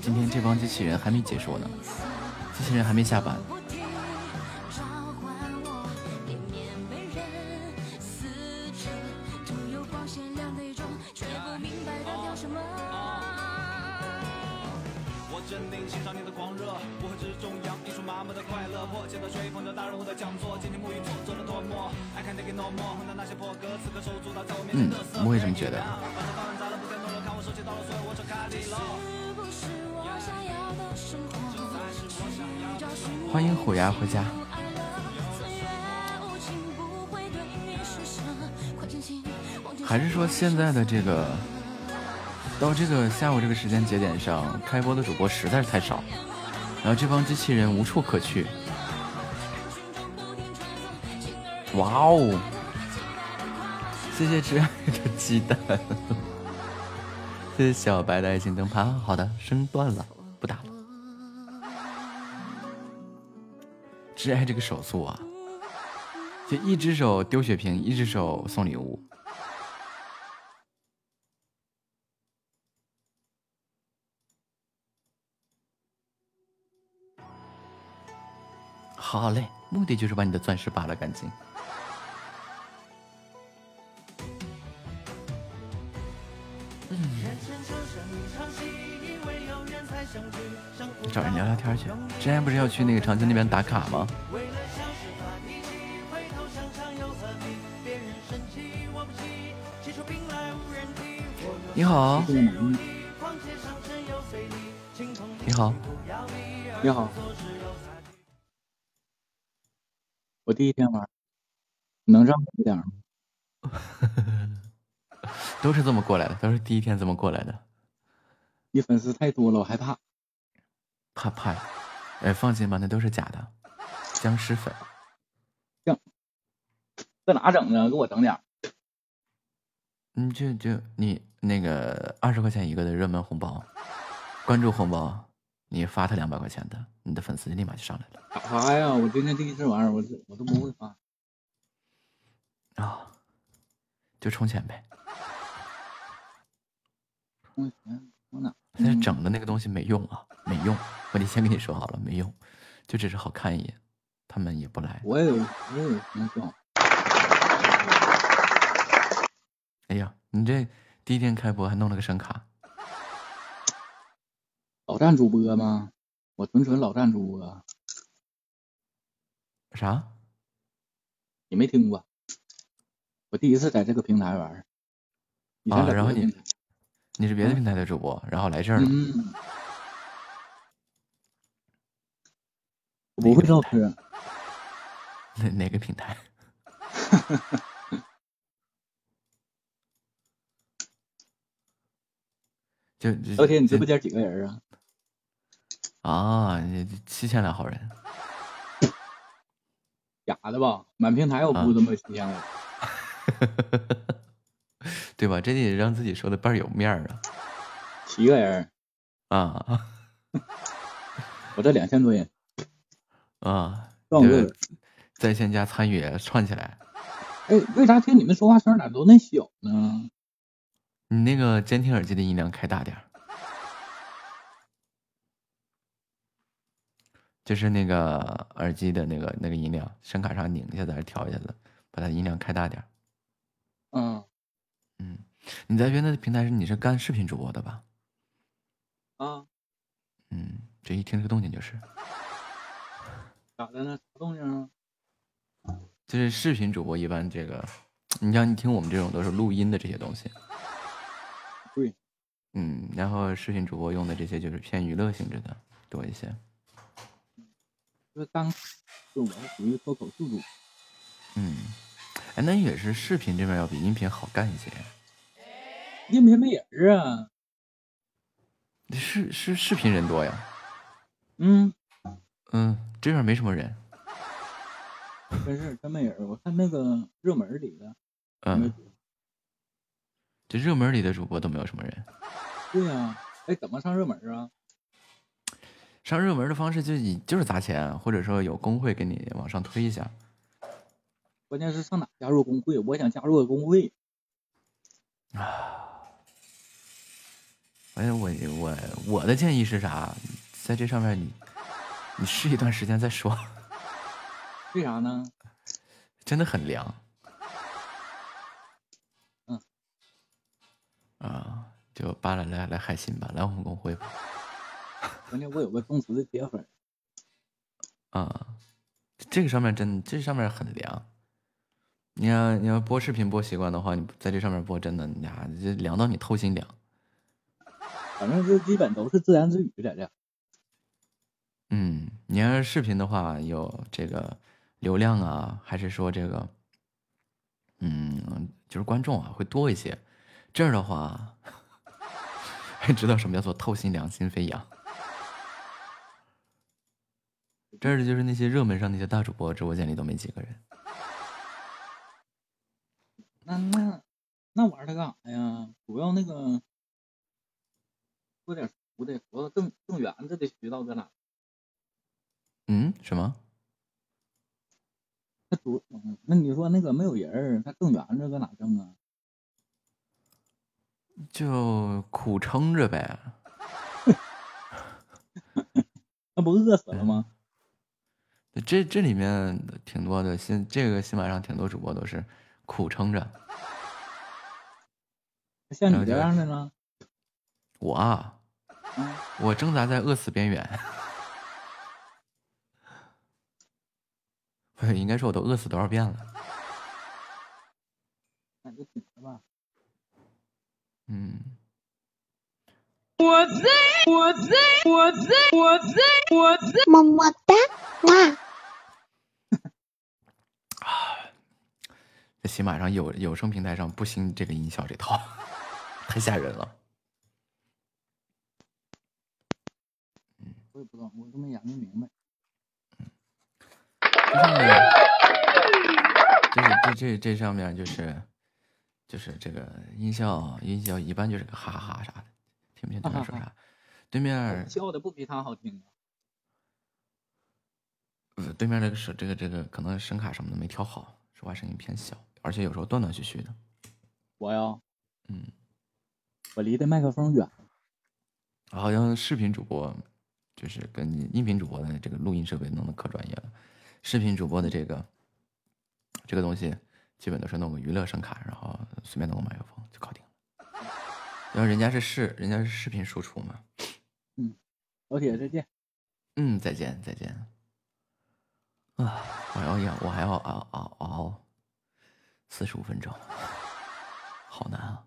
今天这帮机器人还没结束呢，机器人还没下班。欢迎虎牙回家。还是说现在的这个，到这个下午这个时间节点上开播的主播实在是太少，然后这帮机器人无处可去。哇哦！谢谢挚爱的鸡蛋，谢谢小白的爱心灯牌。好的，声断，了。挚爱这个手速啊，就一只手丢血瓶，一只手送礼物。好嘞，目的就是把你的钻石扒拉干净。找人聊聊天去。之前不是要去那个长江那边打卡吗？你好，你好，你好，我第一天玩，能让我点吗？都是这么过来的，都是第一天这么过来的。你粉丝太多了，我害怕。怕怕，哎，放心吧，那都是假的，僵尸粉。这哪整呢？给我整点儿。嗯，就就你那个二十块钱一个的热门红包，关注红包，你发他两百块钱的，你的粉丝立马就上来了打啥呀？我今天第一次玩，我这我都不会发。啊、就充钱呗。充钱但是整的那个东西没用啊，没用。我得先跟你说好了，没用，就只是好看一眼，他们也不来。我也有，我也有能装。哎呀，你这第一天开播还弄了个声卡，老站主播吗？我纯纯老站主播，啥？你没听过？我第一次在这个平台玩。啊，然后你你是别的平台的主播，然后来这儿了。不会唠嗑。哪哪个平台？就就老铁，你直播间几个人啊？啊，你七千来号人，假的吧？满平台我不这么体验过。对吧？这得让自己说的倍儿有面儿啊七个人，啊！我这两千多人，啊，撞过这在线加参与串起来。哎，为啥听你们说话声咋都那小呢？你那个监听耳机的音量开大点儿，就是那个耳机的那个那个音量，声卡上拧一下子还是调一下子，把它音量开大点儿。你在原来的平台是你是干视频主播的吧？啊，嗯，这一听这个动静就是，咋的呢？啥动静啊？就是视频主播一般这个，你像你听我们这种都是录音的这些东西，对，嗯，然后视频主播用的这些就是偏娱乐性质的多一些。就是刚，就属于脱口秀主，嗯，哎，那也是视频这边要比音频好干一些。音频没人啊。是是视频人多呀，嗯，嗯，这边没什么人，真是真没人。我看那个热门里的，嗯，这热门里的主播都没有什么人。对呀、哎，怎么上热门啊？上热门的方式就以就是砸钱，或者说有工会给你往上推一下。关键是上哪加入工会？我想加入个工会。哎，我我我的建议是啥？在这上面你你试一段时间再说，为啥呢？真的很凉。嗯。啊，就扒拉来来海信吧，来我们公会吧。关键我有个忠实的铁粉，啊，这个上面真这上面很凉。你要你要播视频播习惯的话，你在这上面播真的，你呀这凉到你透心凉。反正是基本都是自言自语在这。嗯，你要是视频的话，有这个流量啊，还是说这个，嗯，就是观众啊会多一些。这儿的话，还 知道什么叫做透心凉，心飞扬。这儿的就是那些热门上那些大主播，直播间里都没几个人。那那那玩它干啥呀？主要那个说点俗的，说挣挣圆子的渠道在哪？嗯，什么？那主嗯，那你说那个没有人儿，他挣圆子搁哪挣啊？就苦撑着呗。那不饿死了吗？这这里面挺多的新这个新马上挺多主播都是苦撑着。像你这样的呢？我啊，嗯，我挣扎在饿死边缘。不 是，应该说我都饿死多少遍了。那就挺着吧。嗯，我在，我在，我在，我在，我在。么么哒，哇！在喜马上有有声平台上不兴这个音效这套，太吓人了。我也不知道，我都没研究明白。这上面，就是这这这上面就是就是这个音效音效一般就是个哈哈哈啥的，听不清对面说啥。对面笑的不比他好听啊。呃对面这个是这个这个可能声卡什么的没调好，说话声音偏小，而且有时候断断续续的。我呀，嗯，我离的麦克风远。好像视频主播就是跟你音频主播的这个录音设备弄得可专业了，视频主播的这个这个东西基本都是弄个娱乐声卡，然后随便弄个麦克风就搞定了。然后人家是视人家是视频输出嘛。嗯老铁，再见。嗯，再见再见。啊，我要养，我还要熬熬熬四十五分钟，好难啊！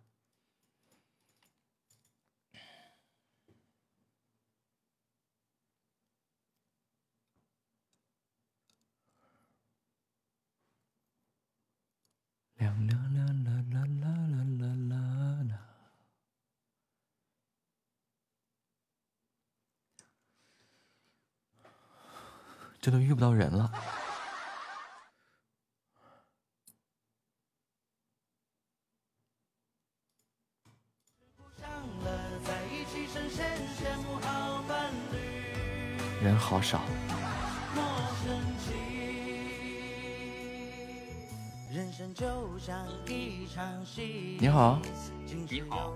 啦啦啦啦啦啦啦。这都遇不到人了。人好少。人生就像一场戏，你好，你好。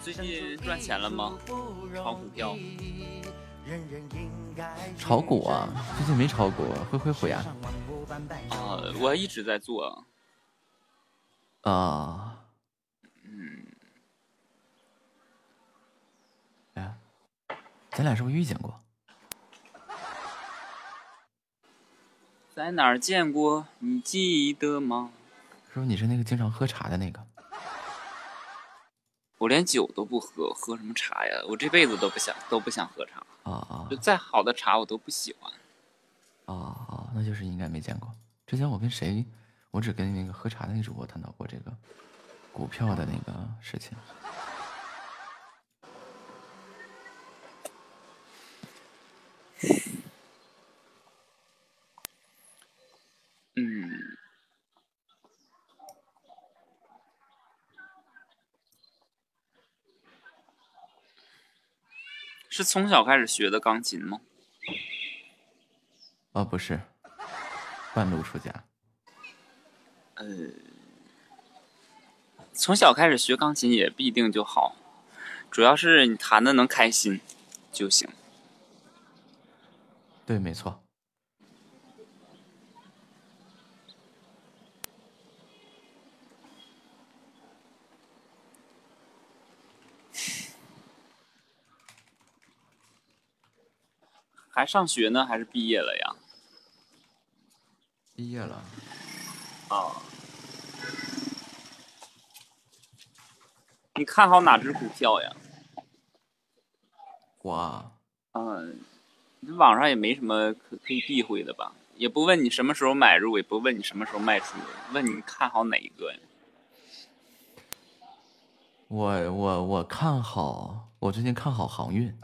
最近赚钱了吗？炒股票？人人应该炒股啊，最近没炒股，会会会呀。啊，我一直在做。啊，嗯，哎，咱俩是不是遇见过？在哪儿见过？你记得吗？是不是你是那个经常喝茶的那个？我连酒都不喝，喝什么茶呀？我这辈子都不想都不想喝茶。啊啊就再好的茶我都不喜欢。啊啊！那就是应该没见过。之前我跟谁，我只跟那个喝茶的那个主播谈到过这个股票的那个事情。嗯，是从小开始学的钢琴吗？啊，不是，半路出家。呃，从小开始学钢琴也不一定就好，主要是你弹的能开心就行。对，没错。还上学呢，还是毕业了呀？毕业了，啊。你看好哪只股票呀？我啊嗯，网上也没什么可可以避讳的吧？也不问你什么时候买入，也不问你什么时候卖出，问你看好哪一个呀？我我我看好，我最近看好航运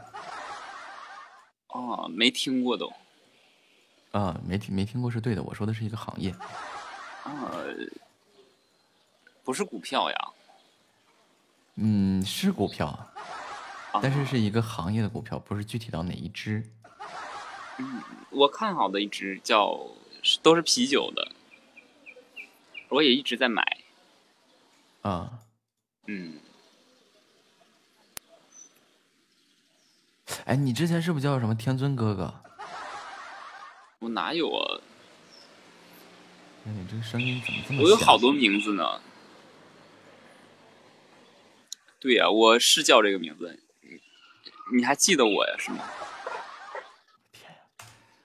哦，没听过都。啊，没听没听过是对的，我说的是一个行业。啊，不是股票呀。嗯，是股票，啊但是是一个行业的股票，不是具体到哪一只。嗯，我看好的一只叫都是啤酒的，我也一直在买。啊，嗯，哎，你之前是不是叫什么天尊哥哥？我哪有啊？哎，你这个声音怎么这么？我有好多。名字呢。对呀、我是叫这个名字。你还记得我呀？是吗？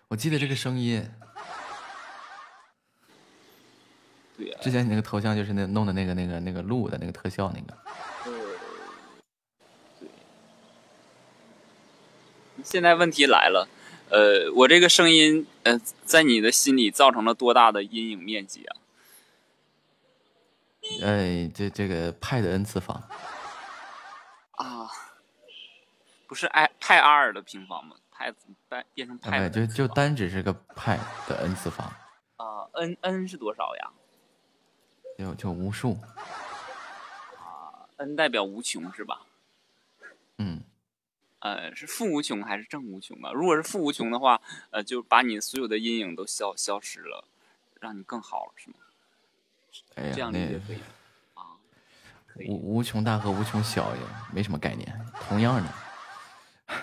我记得这个声音，对呀、之前你那个头像就是那弄的那个那个那个鹿的那个特效那个。现在问题来了，呃，我这个声音，呃，在你的心里造成了多大的阴影面积啊？哎，这这个派的 n 次方，啊，不是派派 r 的平方吗？派变变成派哎，就就单只是个派的 n 次方，啊，n n 是多少呀就就无数啊。？n 代表无穷是吧？嗯，呃，是负无穷还是正无穷啊？如果是负无穷的话，呃，就把你所有的阴影都消消失了，让你更好了，是吗？哎呀，这样理那解可以啊？可以。无无穷大和无穷小也没什么概念，同样的，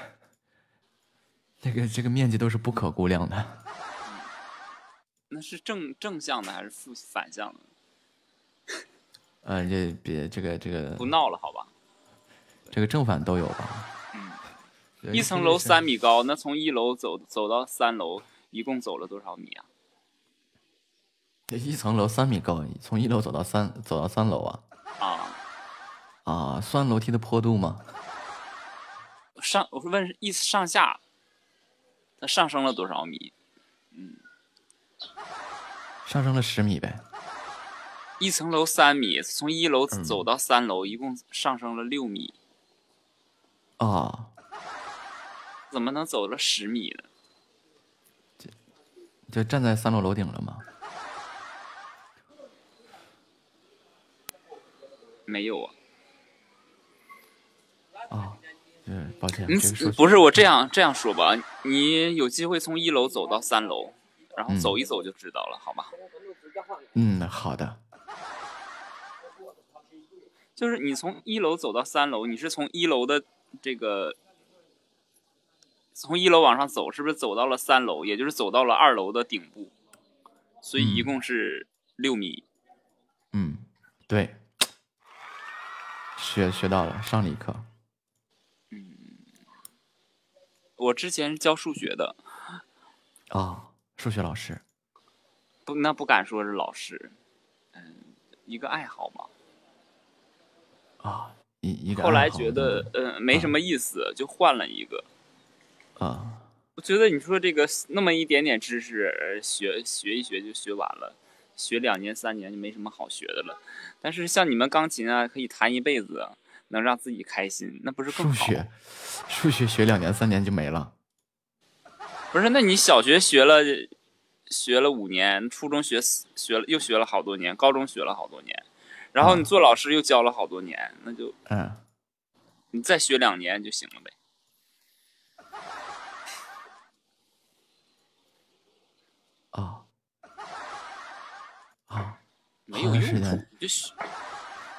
这个这个面积都是不可估量的。那是正正向的还是负反向的？呃，这别这个这个不闹了，好吧？这个正反都有吧？嗯，一层楼三米高，那从一楼走走到三楼，一共走了多少米啊？这一层楼三米高，从一楼走到三走到三楼啊啊，啊，算楼梯的坡度吗？上我是问是一上下，它上升了多少米？嗯，上升了十米呗。一层楼三米，从一楼嗯走到三楼，一共上升了六米，啊，怎么能走了十米呢？就站在三楼楼顶了吗？没有啊，啊，对，抱歉，不是我这样这样说吧？你有机会从一楼走到三楼，然后嗯走一走就知道了，好吧？嗯，好的，就是你从一楼走到三楼，你是从一楼的这个从一楼往上走，是不是走到了三楼？也就是走到了二楼的顶部，所以一嗯共是六米。嗯，对，学学到了，上了一课。嗯。我之前是教数学的，哦，数学老师。不，那不敢说是老师，嗯，一个爱好嘛。啊，一一个后来觉得，呃，没什么意思，就换了一个。啊，我觉得你说这个那么一点点知识，呃学学一学就学完了，学两年三年就没什么好学的了。但是像你们钢琴啊，可以弹一辈子，能让自己开心，那不是更好？数学，数学学两年三年就没了。不是，那你小学学了学了五年，初中学学了又学了好多年，高中学了好多年，然后你做老师又教了好多年，那就嗯，你再学两年就行了呗。啊，没有用处间，就学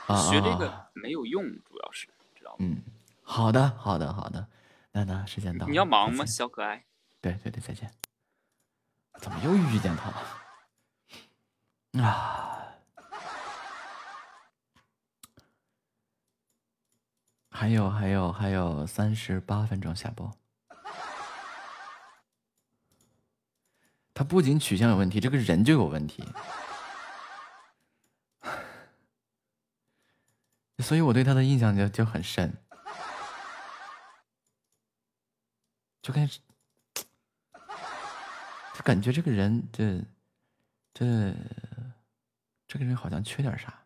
啊学这啊个没有用，主要是知道吗？嗯，好的，好的，好的。那那时间到了，你要忙吗，小可爱？对对对，再见。怎么又遇见他了？啊！还有还有还有三十八分钟下播。他不仅取向有问题，这个人就有问题。所以我对他的印象就就很深，就跟就感觉这个人这这这个人好像缺点啥。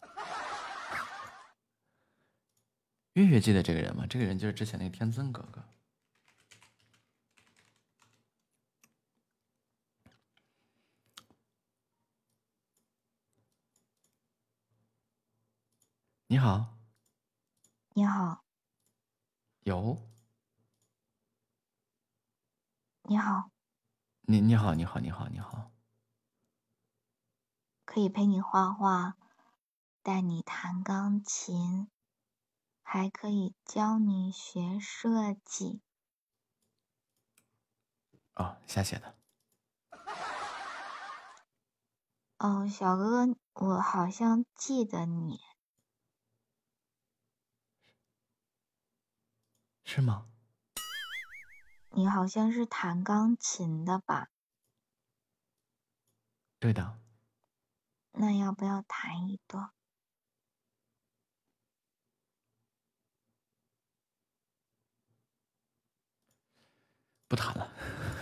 月月记得这个人吗？这个人就是之前那个天尊哥哥。你好，你好，有你好，你你好你好你好你好，可以陪你画画，带你弹钢琴，还可以教你学设计。哦，瞎写的。哦，小哥哥，我好像记得你，是吗？你好像是弹钢琴的吧？对的，那要不要弹一段？不弹了，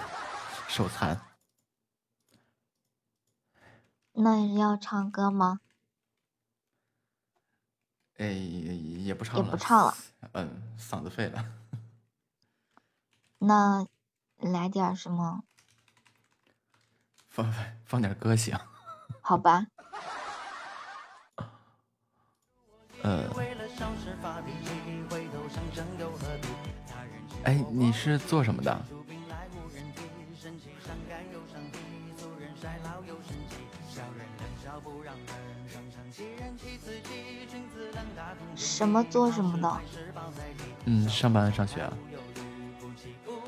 手残。那要唱歌吗？哎，也不唱了也了，不唱了。嗯，嗓子废了。那来点什么？放放点歌行。好吧。呃，哎，你是做什么的？什么做什么的？嗯，上班上学啊？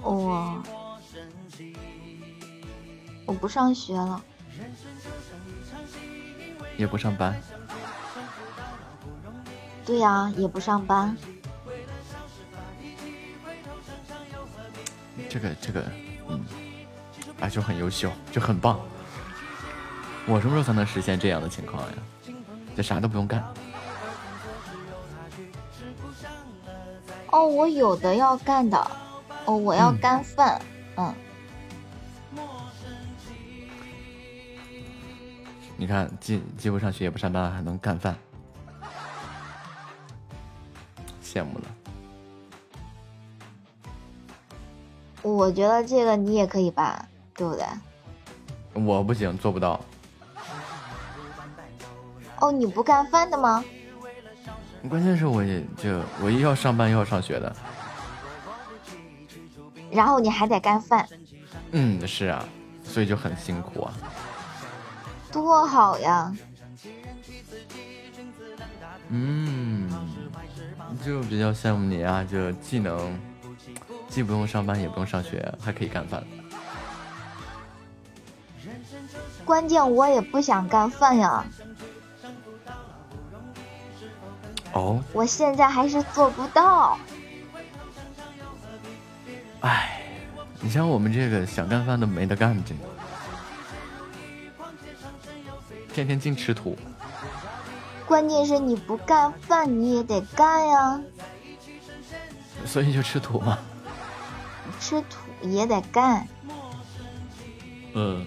我我不上学了，也不上班？对呀、也不上班。这个这个，嗯，啊，就很优秀，就很棒。我什么时候才能实现这样的情况呀？就啥都不用干。哦，我有的要干的，哦，我要嗯干饭，嗯，你看，既既不上学也不上班，还能干饭，羡慕了。我觉得这个你也可以吧，对不对？我不行，做不到。哦，你不干饭的吗？关键是我也就我又要上班又要上学的，然后你还得干饭，嗯，是啊，所以就很辛苦啊。多好呀！嗯，就比较羡慕你啊，就既能既不用上班，也不用上学，还可以干饭。关键我也不想干饭呀，哦，我现在还是做不到。唉，你像我们这个想干饭都没得干，这天天净吃土。关键是你不干饭，你也得干呀，所以就吃土嘛。吃土也得干。嗯。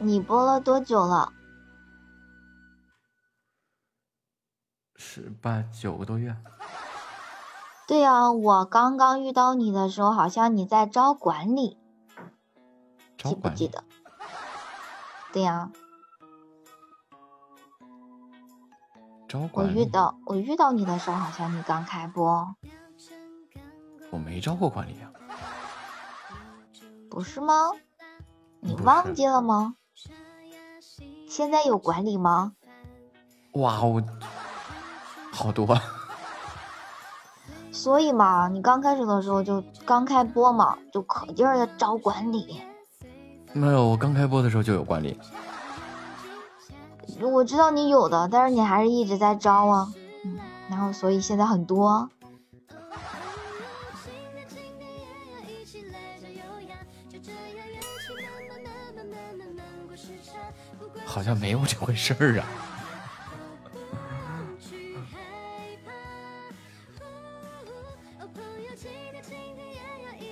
你播了多久了？十八九个多月。对呀，我刚刚遇到你的时候，好像你在招管理，记不记得？对呀。招管我遇到我遇到你的时候，好像你刚开播。我没招过管理啊。不是吗？你忘记了吗？现在有管理吗？哇，哦好多。所以嘛，你刚开始的时候就刚开播嘛，就可劲儿的招管理。没有，我刚开播的时候就有管理。我知道你有的，但是你还是一直在招啊，嗯，然后所以现在很多。好像没有这回事儿啊。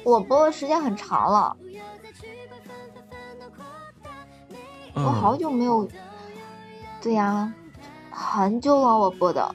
我播的时间很长了，我好久没有。对呀，很久了，我播的。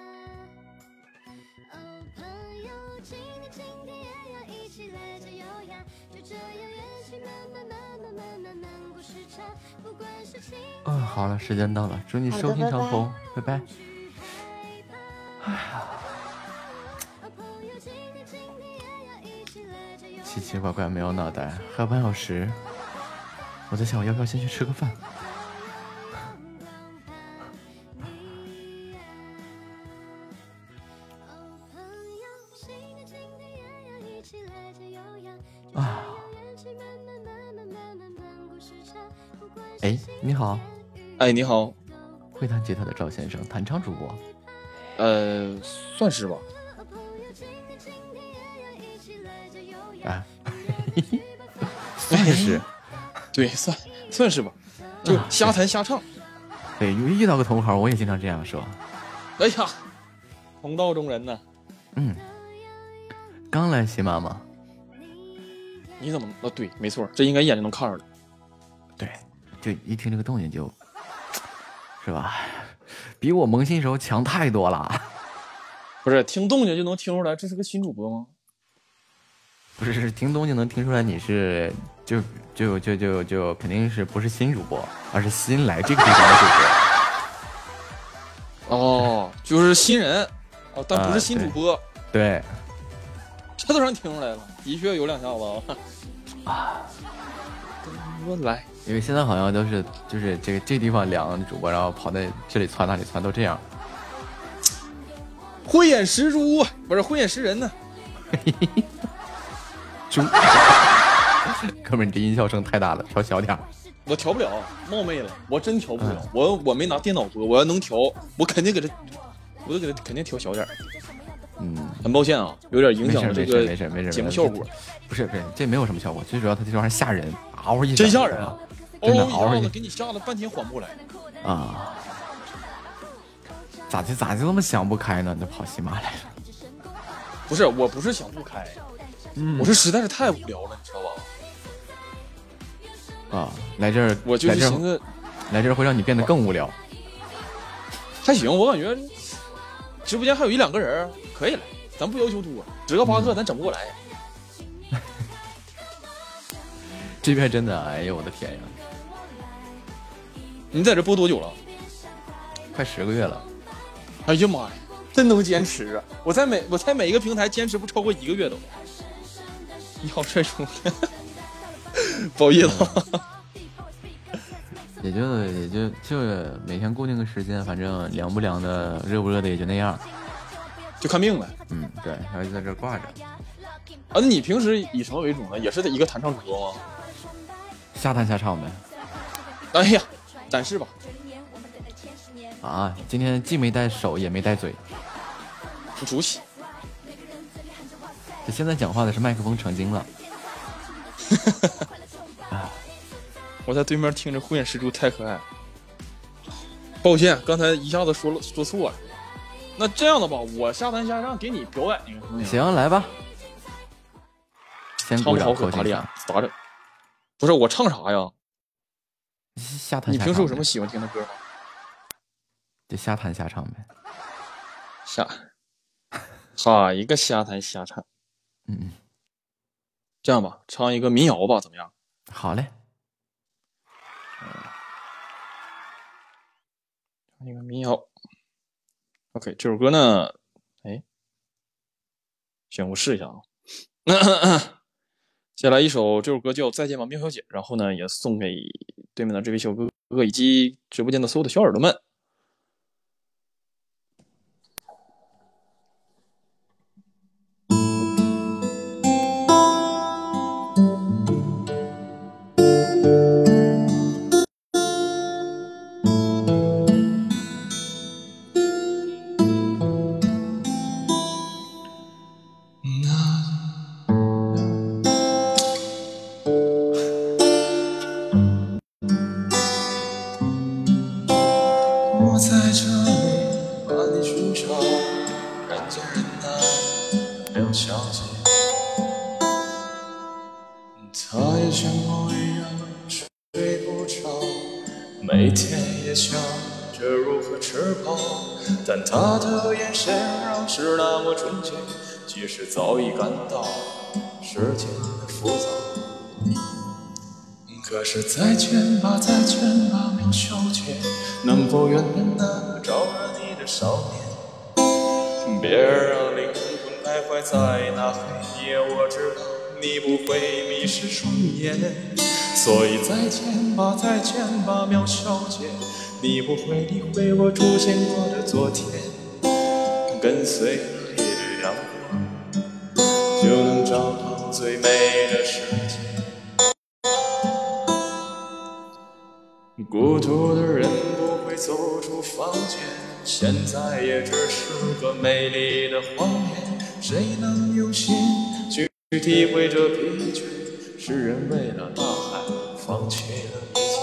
嗯，好了，时间到了，祝你收听长虹，拜拜。哎呀，奇奇怪怪，没有脑袋，还有半小时，我在想，我要不要先去吃个饭？哎，你好，会弹吉他的赵先生，弹唱主播，呃，算是吧。啊，算是，对，算算是吧，就瞎弹瞎唱。对，因为遇到个同行，我也经常这样说。哎呀，同道中人呢。嗯，刚来喜马吗？你怎么？啊，对，没错，这应该一眼就能看出来。对，就一听这个动静就，是吧？比我萌新时候强太多了。不是，听动静就能听出来这是个新主播吗？不是，是听动静能听出来你是就就就就就肯定是不是新主播，而是新来这个地方的主播。哦，就是新人哦，但不是新主播。对，这都能听出来了，的确有两下子啊。我来，因为现在好像都是就是这个这地方凉主播，然后跑在这里窜那里窜，都这样。慧眼识珠不是慧眼识人呢。猪，哥们儿，你这音效声太大了，调小点儿。我调不了，冒昧了，我真调不了。我我没拿电脑播，我要能调，我肯定给他，我就给他肯定调小点儿。嗯，很抱歉啊，有点影响了没事这个没事没事没事节目效果。不是不是，这没有什么效果，最主要他这玩意儿吓人，嗷一声真吓人啊！真的嗷嗷一一下子给你吓得半天缓不过来。啊！咋就咋就那么想不开呢？就跑喜马来了。不是，我不是想不开，嗯我是实在是太无聊了，你知道吧？啊，来这儿，我就寻思，来这儿会让你变得更无聊。还行，我感觉直播间还有一两个人，可以了，咱不要求多，十个八个咱整不过来。这边真的，哎呦我的天呀，你在这播多久了？快十个月了。哎呀妈呀，真能坚持啊！我在每我在每一个平台坚持不超过一个月都。你好帅叔，不好意思 啊，也就也就就每天固定个时间，反正凉不凉的，热不热的也就那样。就看命呗。嗯，对，然后就在这挂着。啊，那你平时以什么为主呢？也是一个弹唱主播吗？瞎弹瞎唱呗。哎呀，展示吧。啊，今天既没带手也没带嘴，不出息。这现在讲话的是麦克风成精了。我在对面听着慧眼识珠太可爱。抱歉，刚才一下子说了说错了。那这样的吧，我下单下让给你表演一个，行？来吧。先唱不好可打脸咋整？不是我唱啥呀？瞎弹。你平时有什么喜欢听的歌吗？就瞎弹瞎唱呗。瞎，好一个瞎弹瞎唱。嗯嗯，这样吧，唱一个民谣吧，怎么样？好嘞。唱一个民谣。OK，这首歌呢，哎，行，我试一下啊。接下来一首，这首歌叫《再见吧，喵小姐》，然后呢，也送给对面的这位小哥哥以及直播间的所有的小耳朵们。再见吧，再见吧，苗小姐，能否原谅那个招惹你的少年？别让灵魂徘徊在那黑夜，我知道你不会迷失双眼。所以再见吧，再见吧，苗小姐，你不会理会我出现过的昨天，跟随那一缕阳光，就能找到最美孤独的人不会走出房间，现在也只是个美丽的谎言。谁能用心去体会这疲倦？是人为了大海放弃了一切。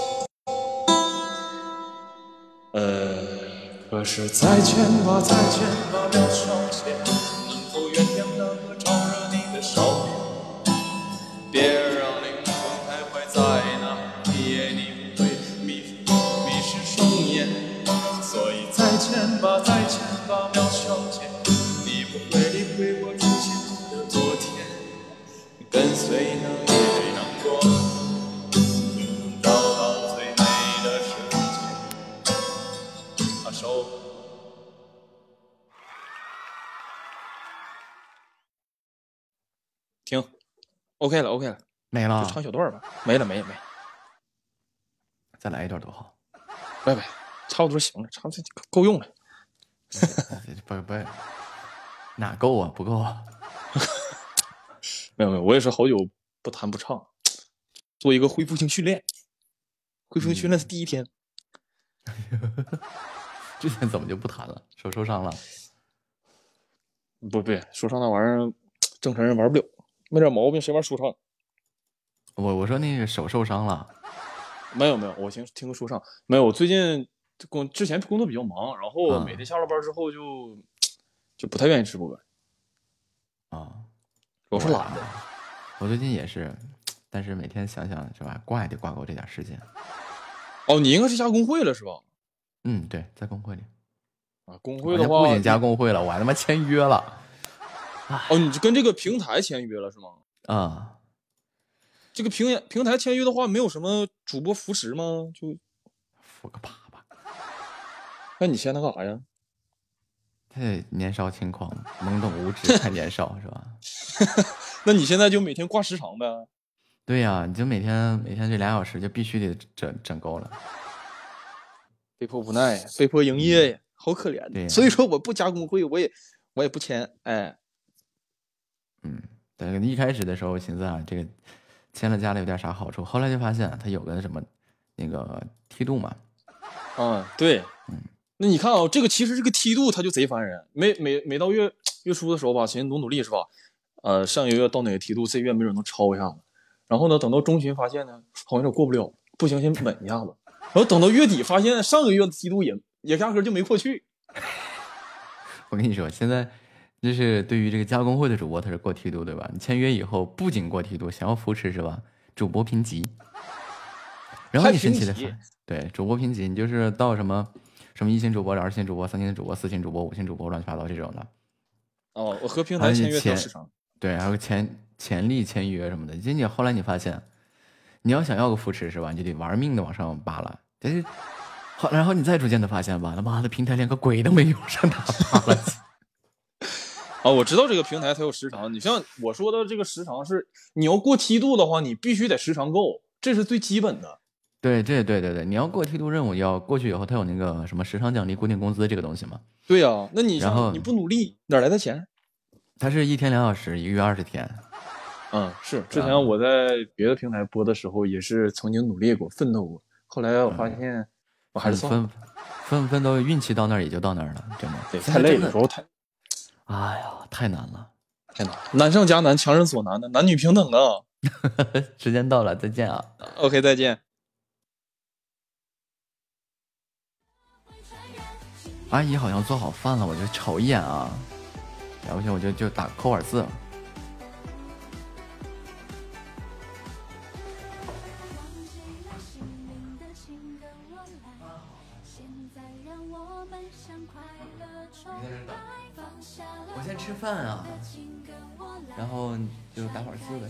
呃，可是再见吧，再见吧，苗小姐，跟随那一缕阳光，就能找到最美的世界。啊，手。停，OK 了，OK 了，没了就唱小段儿吧。没了，没了，没了。再来一段多好。拜拜，差不多行了，差不多够用了。不不，哪够啊？不够啊！没有没有，我也是好久不弹不唱，做一个恢复性训练。恢复性训练是第一天，之前怎么就不弹了？手受伤了？不对，说唱那玩意儿，正常人玩不了，没点毛病谁玩说唱？我我说那个手受伤了，没有没有，我先听个说唱，没有。我最近工之前工作比较忙，然后嗯每天下了班之后就 就不太愿意直播啊，我是懒的。我最近也是，但是每天想想是吧，挂也得挂够这点时间。哦，你应该是加工会了是吧？嗯，对，在工会里。啊，工会的话不仅加工会了，我还他妈签约了。哦，你就跟这个平台签约了是吗？啊，这个平平台签约的话，没有什么主播扶持吗？就扶个粑粑。那你签它干啥呀？这年少轻狂，懵懂无知，太年少是吧？那你现在就每天挂时长呗？对呀、你就每天每天这俩小时就必须得整整够了。被迫无奈，被迫营业呀，好可怜。对呀所以说我不加工会，我也我也不签。哎，嗯对，一开始的时候寻思啊，这个签了家里有点啥好处，后来就发现他有个什么那个梯度嘛，嗯，对，那你看啊、这个其实这个梯度它就贼烦人。每每每到月月初的时候吧，寻思努努力是吧？呃，上个月到哪个梯度，这月没准能超一下子。然后呢，等到中旬发现呢，好像有点过不了，不行，先稳一下子。然后等到月底发现上个月的梯度也也压根儿就没过去。我跟你说，现在就是对于这个加工会的主播，他是过梯度对吧？你签约以后不仅过梯度，想要扶持是吧？主播评级，然后你神奇的对主播评级，你就是到什么什么一星主播、二星主播、三星主播、四星主播、五星主播，乱七八糟这种的。哦，我和平台签约调前时长。对，还有潜潜力签约什么的。仅仅后来你发现，你要想要个扶持是吧？你就得玩命的往上扒拉。但是后然后你再逐渐的发现吧，他妈的平台连个鬼都没有，上哪扒拉去？啊，我知道这个平台它有时长。你像我说的这个时长是，你要过梯度的话，你必须得时长够，这是最基本的。对对对对对，你要过梯度任务，要过去以后，它有那个什么时长奖励、固定工资这个东西嘛？对呀、那你然后你不努力，哪来的钱？它是一天两小时，一个月二十天。嗯，是之前我在别的平台播的时候，也是曾经努力过、奋斗过。后来我发现，我还是算了，分分分都运气到那儿也就到那儿了，真的。对，太累了，现在真的时候太哎呀，太难了。太难，难上加难，强人所难的，男女平等啊。时间到了，再见啊！OK，再见。阿姨好像做好饭了，我就瞅一眼啊，要不行我就就打扣会儿字。我先吃饭啊，然后就打会儿字呗。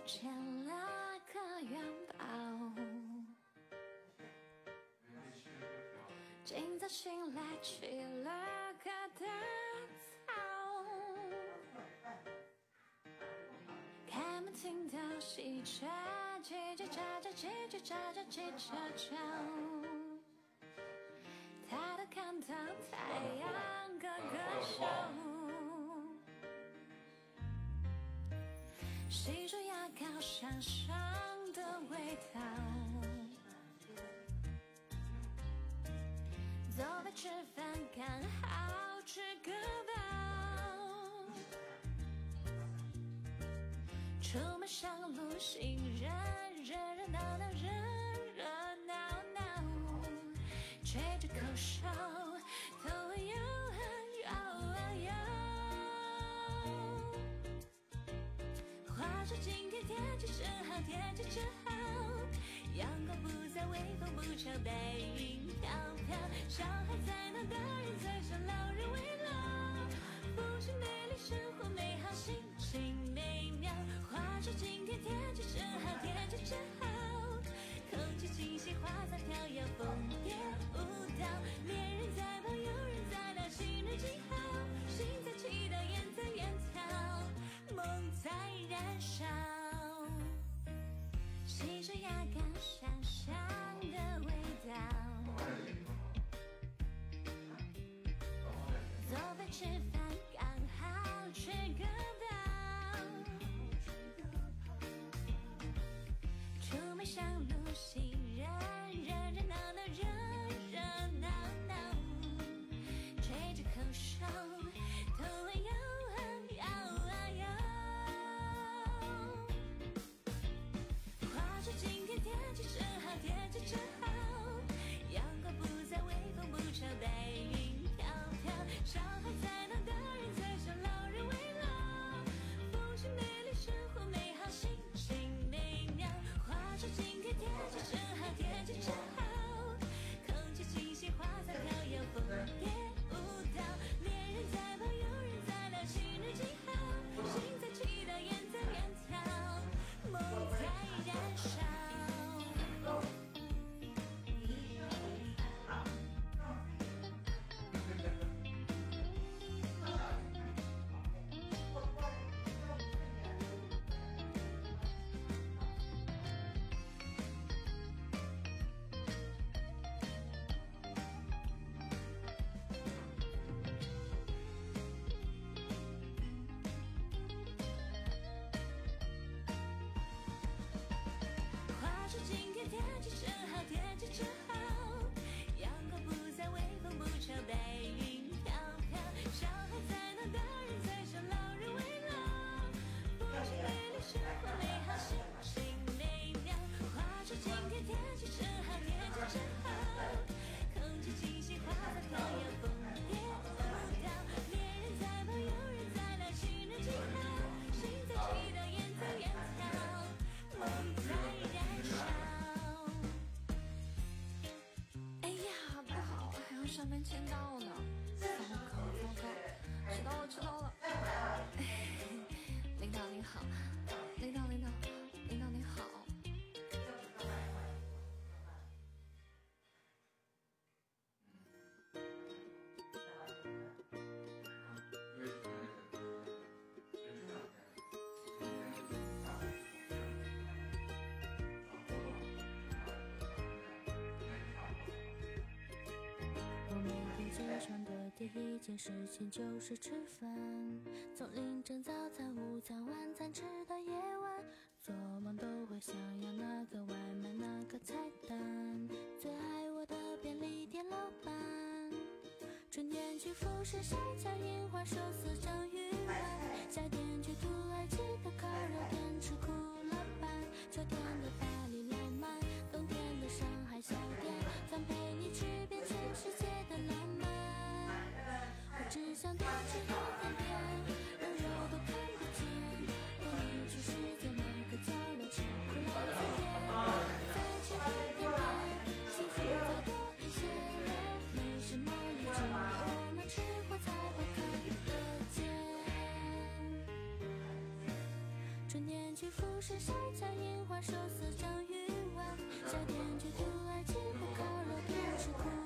做梦见了个元宝，今早醒来起了个大早，开门听到汽车叽叽喳喳，叽叽喳喳，叽喳喳。抬头看到太阳哥哥手。洗漱牙膏香香的味道走在吃饭刚好吃个饱出门上路行人热热闹闹热热闹闹吹着口哨说今天天气真好，天气真好。阳光不再微风不吵，白云飘飘，小孩在闹，大人在笑，老人为老。不是美丽生活美好，心情美妙。话说今天天气真好，天气真好。空气清新，花草飘摇，风蝶舞蹈，恋人。前到起床的第一件事情就是吃饭只想多吃一点点温柔都看不见带你去世界每个角落吃苦辣酸甜再吃一点点幸福再多一些没什么力只有我们吃货才会看得见春天去富士山下樱花寿司章鱼丸夏天去土耳其的烤肉不吃苦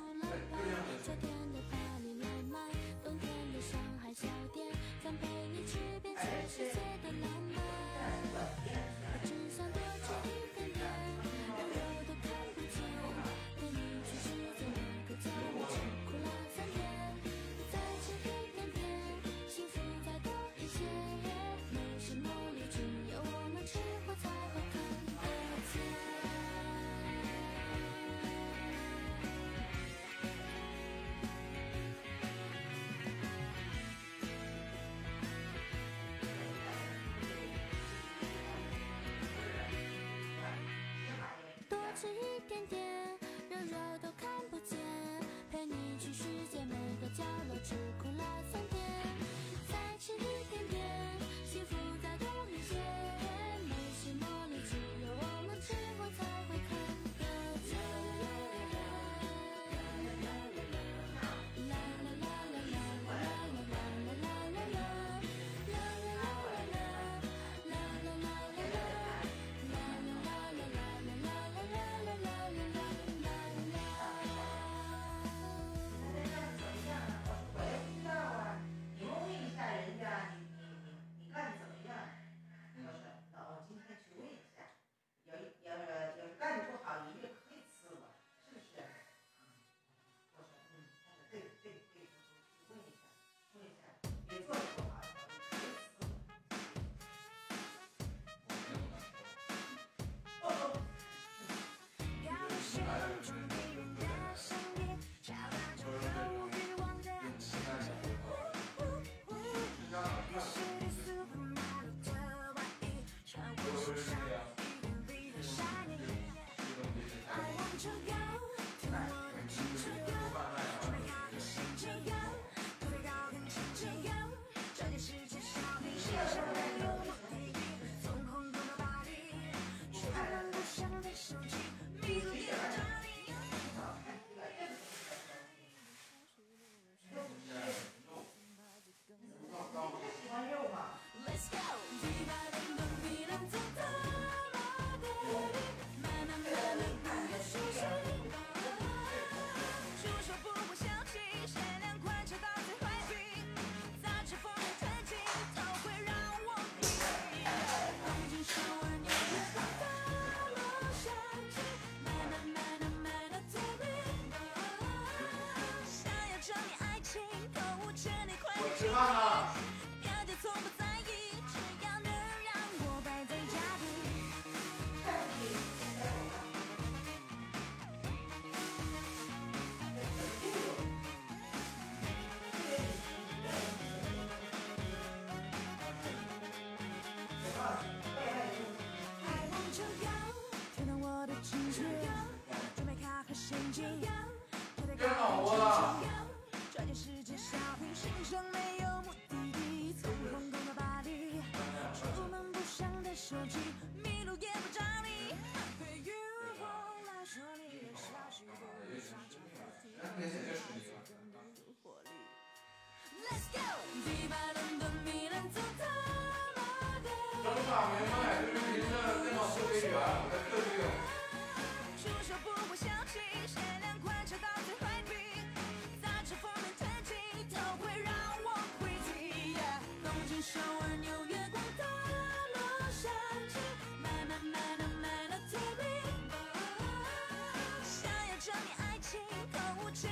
是一点点，肉肉都看不见，陪你去吃。Hallelujah. 我痛无情整啥没卖？一口，我劝。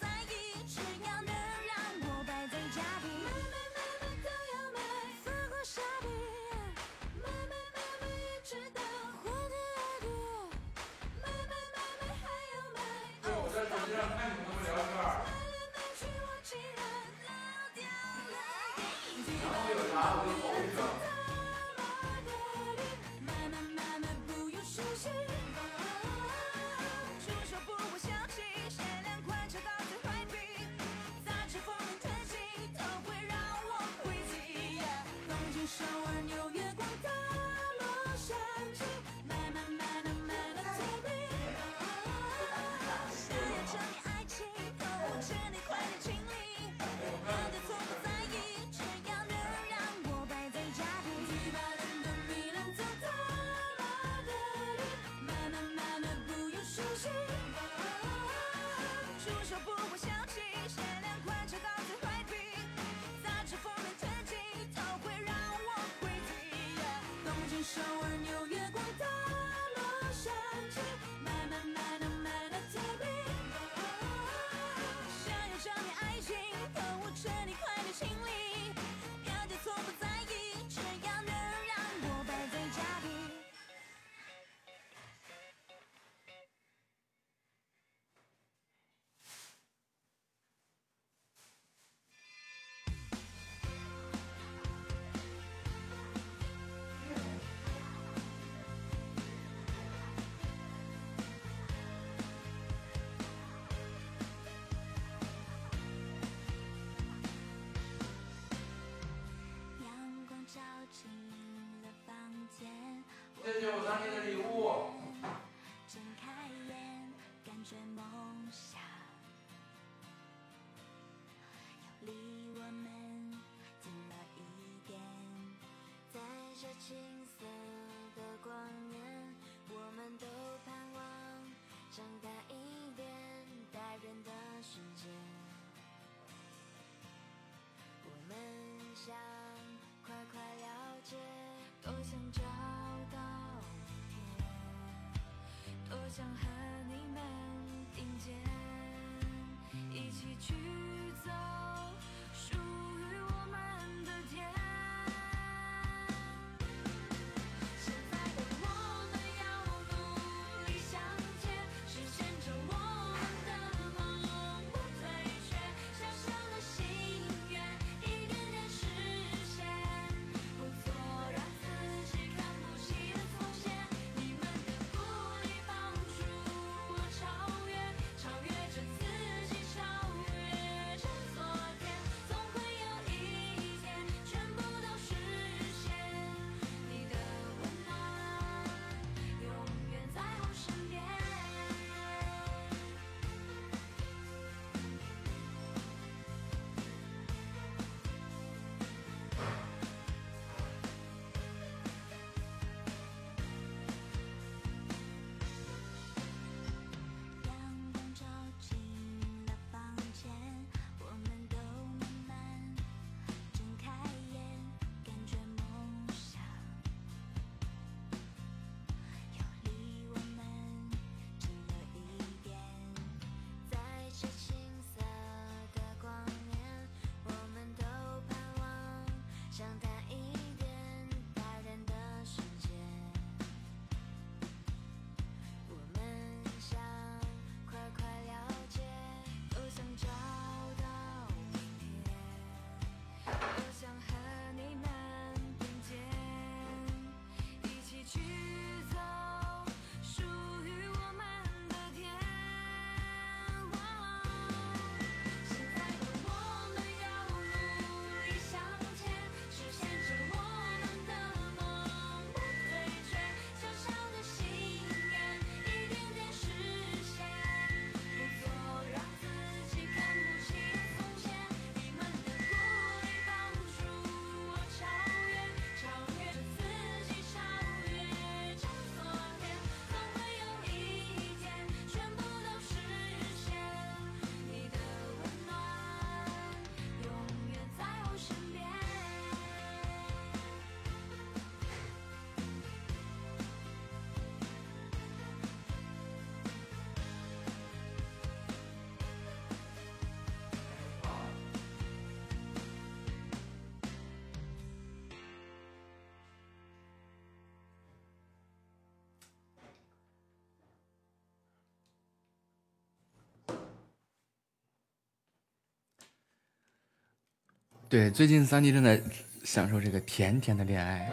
在意，只要能让我败。谢谢我当年的礼物。睁开眼，感觉梦想离我们近了一点。在这青涩的光年，我们都盼望长大一点，大人的世界，我们想。想和你们并肩一起去对，最近三弟正在享受这个甜甜的恋爱。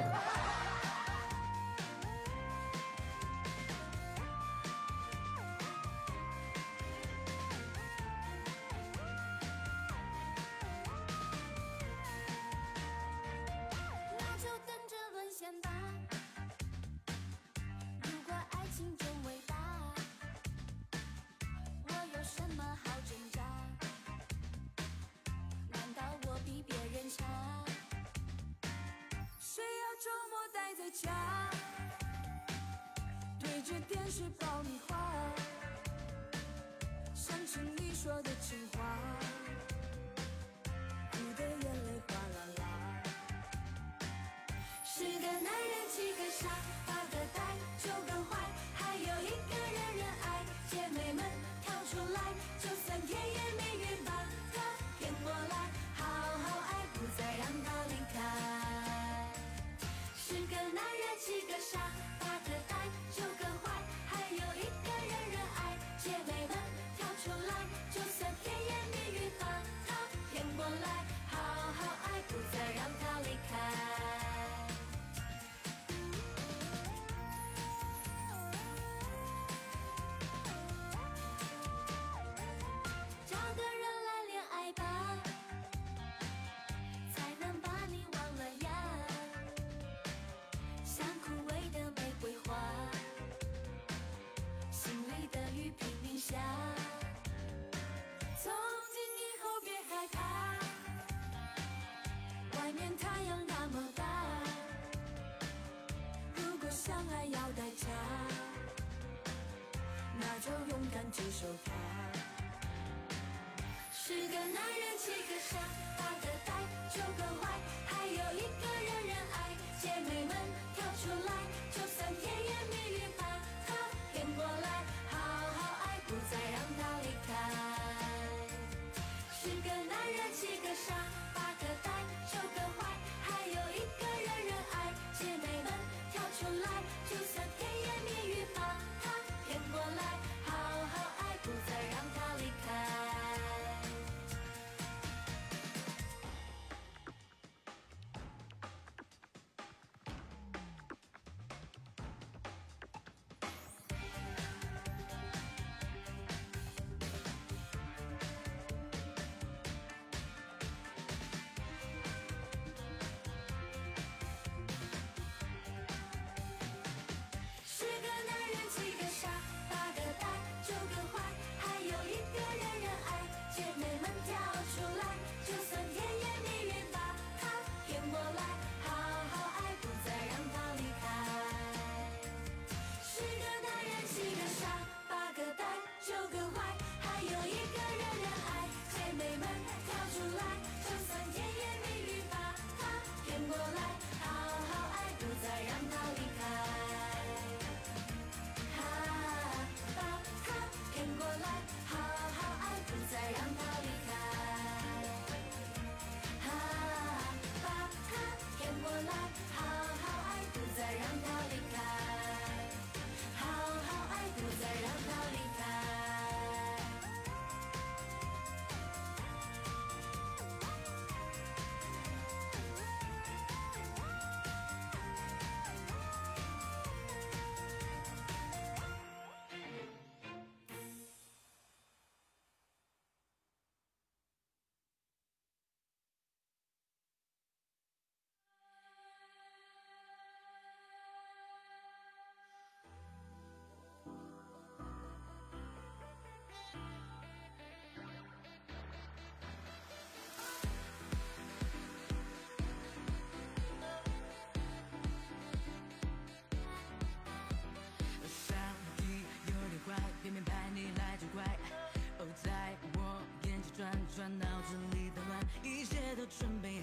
脑子里的乱，一切都准备。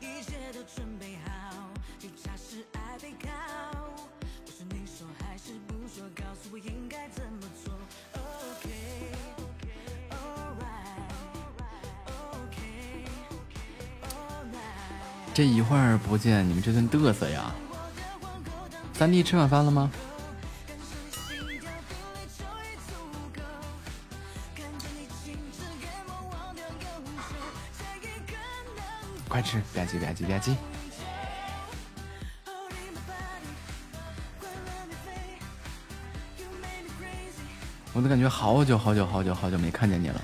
一切都准备好，就是爱被。你说还是不说，告诉我应该怎么做？OK。这一会儿不见你们这顿嘚瑟呀！三弟吃晚饭了吗？快吃吧唧吧唧吧唧。我都感觉好久好久好久好久没看见你了。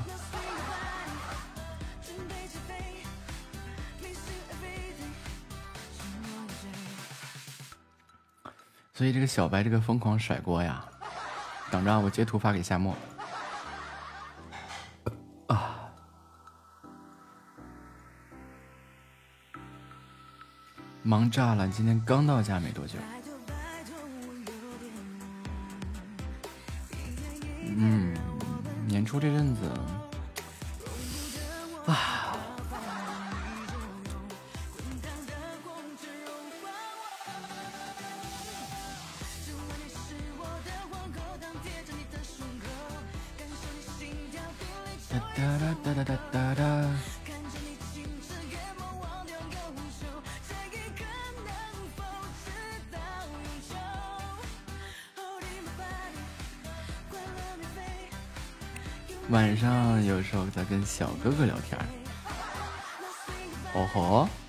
所以这个小白这个疯狂甩锅呀等着啊我截图发给夏沫。忙炸了今天刚到家没多久。嗯年初这阵子小哥哥聊天哦吼。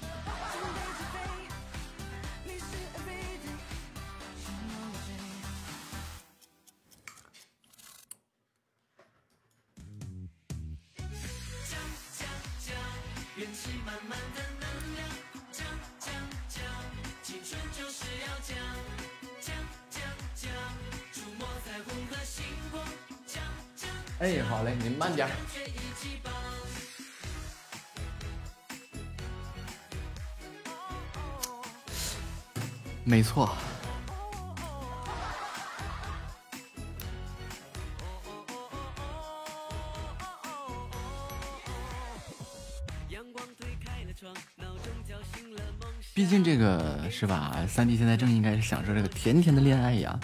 错。毕竟这个是吧，三弟现在正应该是享受这个甜甜的恋爱呀。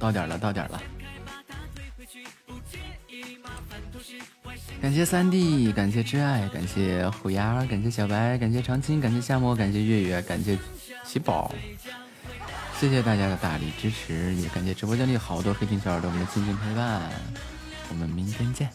到点了，到点了。感谢三弟，感谢挚爱，感谢虎牙，感谢小白，感谢长青，感谢夏沫，感谢月月，感谢喜宝。谢谢大家的大力支持，也感谢直播间里好多黑屏小耳朵们的静静陪伴。我们明天见。